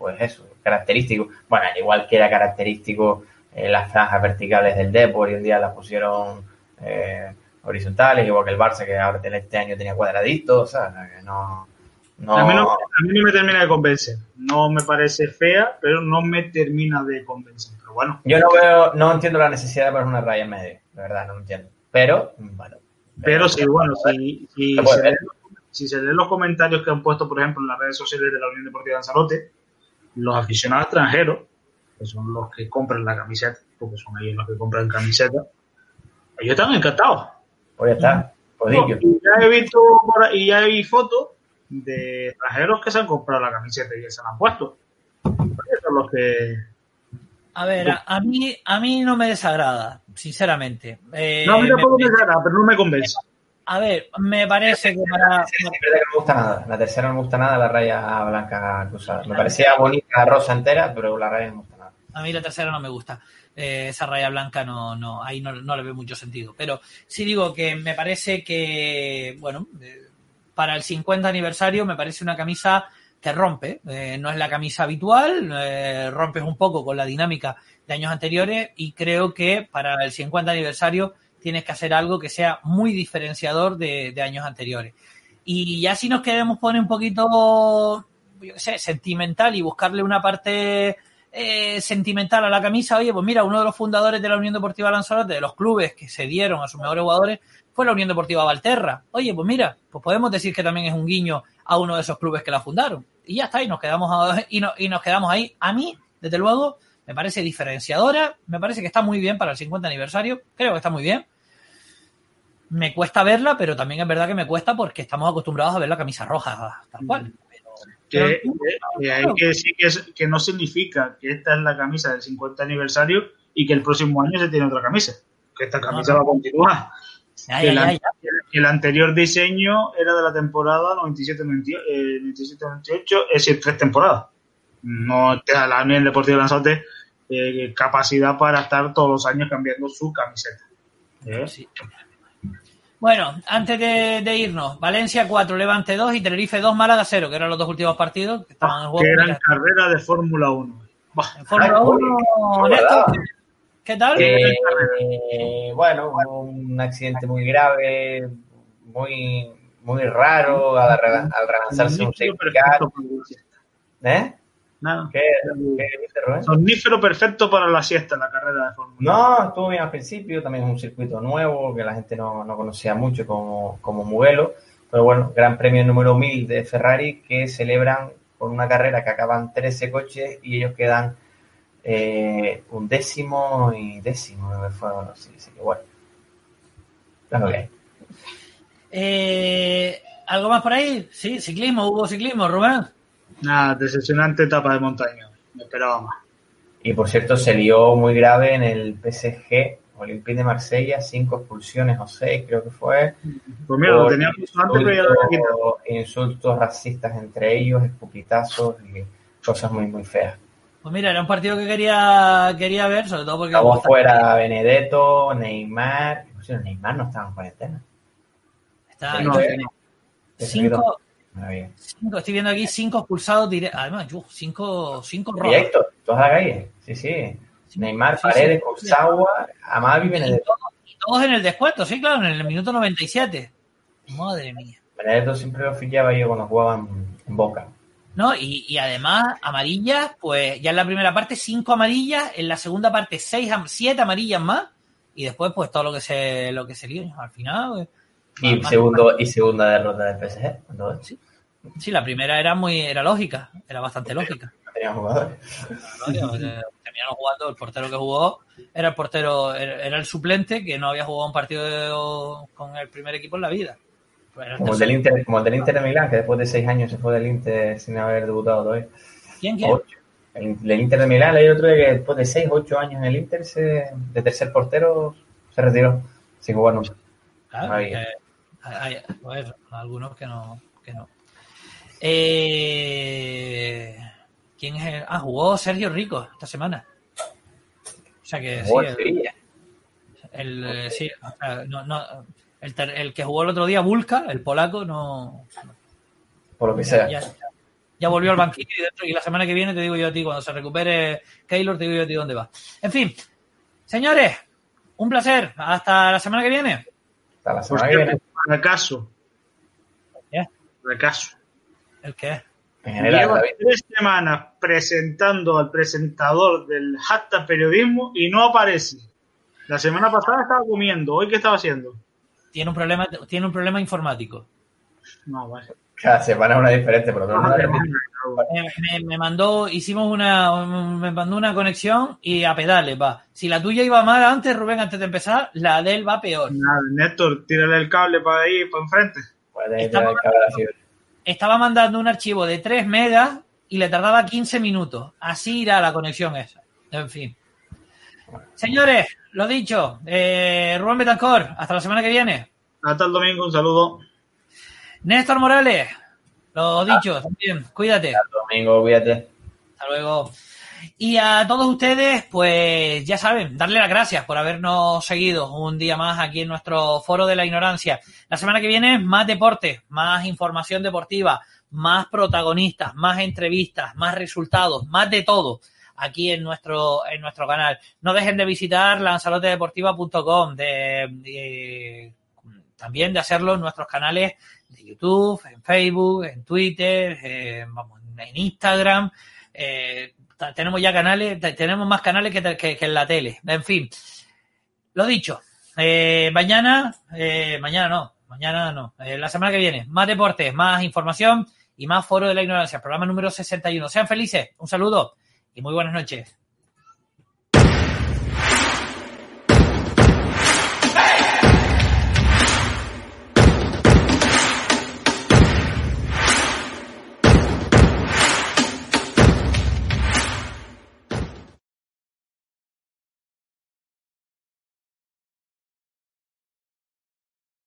pues eso, característico. Bueno, igual que era característico eh, las franjas verticales del Depor y un día las pusieron eh, horizontales, igual que el Barça que ahora este año tenía cuadraditos, o sea, que no, A, mí no, me termina de convencer. No me parece fea, pero no me termina de convencer. Pero bueno. Yo no veo, no entiendo la necesidad de poner una raya en medio, de verdad, no entiendo. Pero, bueno. Pero, sí, bueno, si, si, se leen los comentarios que han puesto, por ejemplo, en las redes sociales de la Unión Deportiva de Lanzarote, los aficionados extranjeros, que son los que compran la camiseta, porque son ellos los que compran camiseta, ellos están encantados. Pues está, y ya he visto y ya he visto fotos de extranjeros que se han comprado la camiseta y se la han puesto. Esos son los que a ver, a, mí, a mí no me desagrada, sinceramente. Eh, no, a mí tampoco me, desagrada, pero no me convence. A ver, me parece que para. La tercera, no me gusta nada. La tercera no me gusta nada, la raya blanca cruzada. Me parecía bonita rosa entera, pero la raya no me gusta nada. A mí la tercera no me gusta. Eh, esa raya blanca no, no, ahí no, no le veo mucho sentido. Pero sí digo que me parece que, bueno, eh, para el 50 aniversario me parece una camisa que rompe. Eh, no es la camisa habitual, eh, rompes un poco con la dinámica de años anteriores y creo que para el 50 aniversario tienes que hacer algo que sea muy diferenciador de, años anteriores. Y ya si nos queremos poner un poquito, yo qué sé, sentimental y buscarle una parte eh, sentimental a la camisa, oye, pues mira, uno de los fundadores de la Unión Deportiva Lanzarote, de los clubes que se dieron a sus mejores jugadores, fue la Unión Deportiva Valterra. Oye, pues mira, pues podemos decir que también es un guiño a uno de esos clubes que la fundaron. Y ya está, y nos quedamos, a- y, no- y nos quedamos ahí. A mí, desde luego, me parece diferenciadora, me parece que está muy bien para el 50 aniversario, creo que está muy bien. Me cuesta verla, pero también es verdad que me cuesta porque estamos acostumbrados a ver la camisa roja, tal cual. Que, que- que hay que decir que, es- que no significa que esta es la camisa del 50 aniversario y que el próximo año se tiene otra camisa. Que esta camisa no. va a continuar. Ya, Que ya, el, ya, an- ya. el anterior diseño era de la temporada 97-98, eh, 97-98, es decir, tres temporadas. No te da la Unión Deportiva Lanzarote eh, capacidad para estar todos los años cambiando su camiseta. ¿Eh? Sí. Bueno, antes de, de irnos, Valencia 4, Levante 2 y Tenerife 2, Málaga 0, que eran los dos últimos partidos que estaban en juego. Que eran carreras de Fórmula 1. En Fórmula 1, no me Néstor, acordaba. ¿Qué tal? Eh, bueno, hubo un accidente muy grave, muy muy raro al, al relanzarse un. ¿Eh? Nada. ¿Qué, qué? Somnífero perfecto para la siesta la carrera de Fórmula 1. No, estuvo bien al principio, también es un circuito nuevo que la gente no, no conocía mucho como, como Mugello, pero bueno, Gran Premio número 1000 de Ferrari que celebran con una carrera que acaban 13 coches y ellos quedan eh, un décimo y décimo, que fue, sí, sí, que bueno. Lo que hay. Eh, ¿Algo más por ahí? Sí, ciclismo, hubo ciclismo, Rubén. Nada, decepcionante etapa de montaña. Me esperaba más. Y por cierto, se lió muy grave en el PSG Olympique de Marsella, cinco expulsiones o seis, creo que fue. Pues mira, lo tenía antes, pero ya lo insultos racistas entre ellos, escupitazos y cosas muy, muy feas. Pues mira, era un partido que quería, quería ver, sobre todo porque... Acabó fuera Benedetto, Neymar. Por cierto, Neymar no estaba en cuarentena. Está, No, no. cinco, cinco, estoy viendo aquí cinco expulsados directos. Además, yo, cinco, cinco rojos. Directo, toda la calle. Sí, sí. Neymar, sí, Paredes, sí. Kurzawa, Amavi, Benedetto. Y todos en el descuento, sí, claro, en el minuto 97. Madre mía. Benedetto siempre lo fichaba yo cuando jugaba en, en Boca. ¿No? Y, y además, amarillas, pues ya en la primera parte cinco amarillas, en la segunda parte seis, siete amarillas más, y después pues todo lo que se, lo que se lió. Al final, pues, Y, más- segundo, y segunda derrota del PSG. Entonces, sí, la primera era muy, era lógica, era bastante lógica. tenía jugadores. Eh, Terminaron jugando, el portero que jugó era el portero, era era el suplente que no había jugado un partido de- con el primer equipo en la vida. Como el, del. Inter, como el del Inter de Milán, que después de seis años se fue del Inter sin haber debutado todavía. ¿Quién, quién? Ocho. El del Inter de Milán, leí otro que después de seis, ocho años en el Inter, se, de tercer portero, se retiró. Sin jugar nunca. Claro, eh, hay, hay- pues, algunos que no. Que no. Eh, ¿Quién es el? Ah, jugó Sergio Rico esta semana. O sea que sí, el, el, sí, o sea, no, no, el, ter- el que jugó el otro día, Vulca, el polaco, no. Por lo que sea. Ya, ya volvió al banquillo y, dentro- y la semana que viene te digo yo a ti, cuando se recupere Keylor, te digo yo a ti dónde va. En fin, señores, un placer. Hasta la semana que viene. Hasta la semana que viene. fracaso. ¿Qué? Fracaso. ¿El qué? En general, Lleva David. tres semanas presentando al presentador del hashtag periodismo y no aparece. La semana pasada estaba comiendo. ¿Hoy qué estaba haciendo? Tiene un problema, tiene un problema informático. No, vale. Cada semana una diferente, pero no, Ah, no, Me, me- me mandó, hicimos una, me mandó una conexión y a pedales va. Si la tuya iba mal antes, Rubén, antes de empezar, la de él va peor. Nada, Néstor, tírale el cable para ahí, para enfrente. puede Estamos- tirar el cable a la fibra. Estaba mandando un archivo de 3 megas y le tardaba 15 minutos. Así irá la conexión esa. En fin. Señores, lo dicho, eh, Rubén Betancor, hasta la semana que viene. Hasta el domingo, un saludo. Néstor Morales, lo dicho, también, cuídate. Hasta el domingo, cuídate. Hasta luego. Y a todos ustedes, pues ya saben, darle las gracias por habernos seguido un día más aquí en nuestro foro de la ignorancia. La semana que viene, más deporte, más información deportiva, más protagonistas, más entrevistas, más resultados, más de todo aquí en nuestro, en nuestro canal. No dejen de visitar lanzarotedeportiva.com, de, de, también de hacerlo en nuestros canales de YouTube, en Facebook, en Twitter, eh, vamos, en Instagram. Eh, tenemos ya canales, tenemos más canales que, que, en la tele. En fin, lo dicho. Eh, mañana, eh, mañana no, mañana no, la semana que viene, más deportes, más información y más foro de la ignorancia, programa número 61. Sean felices, un saludo y muy buenas noches.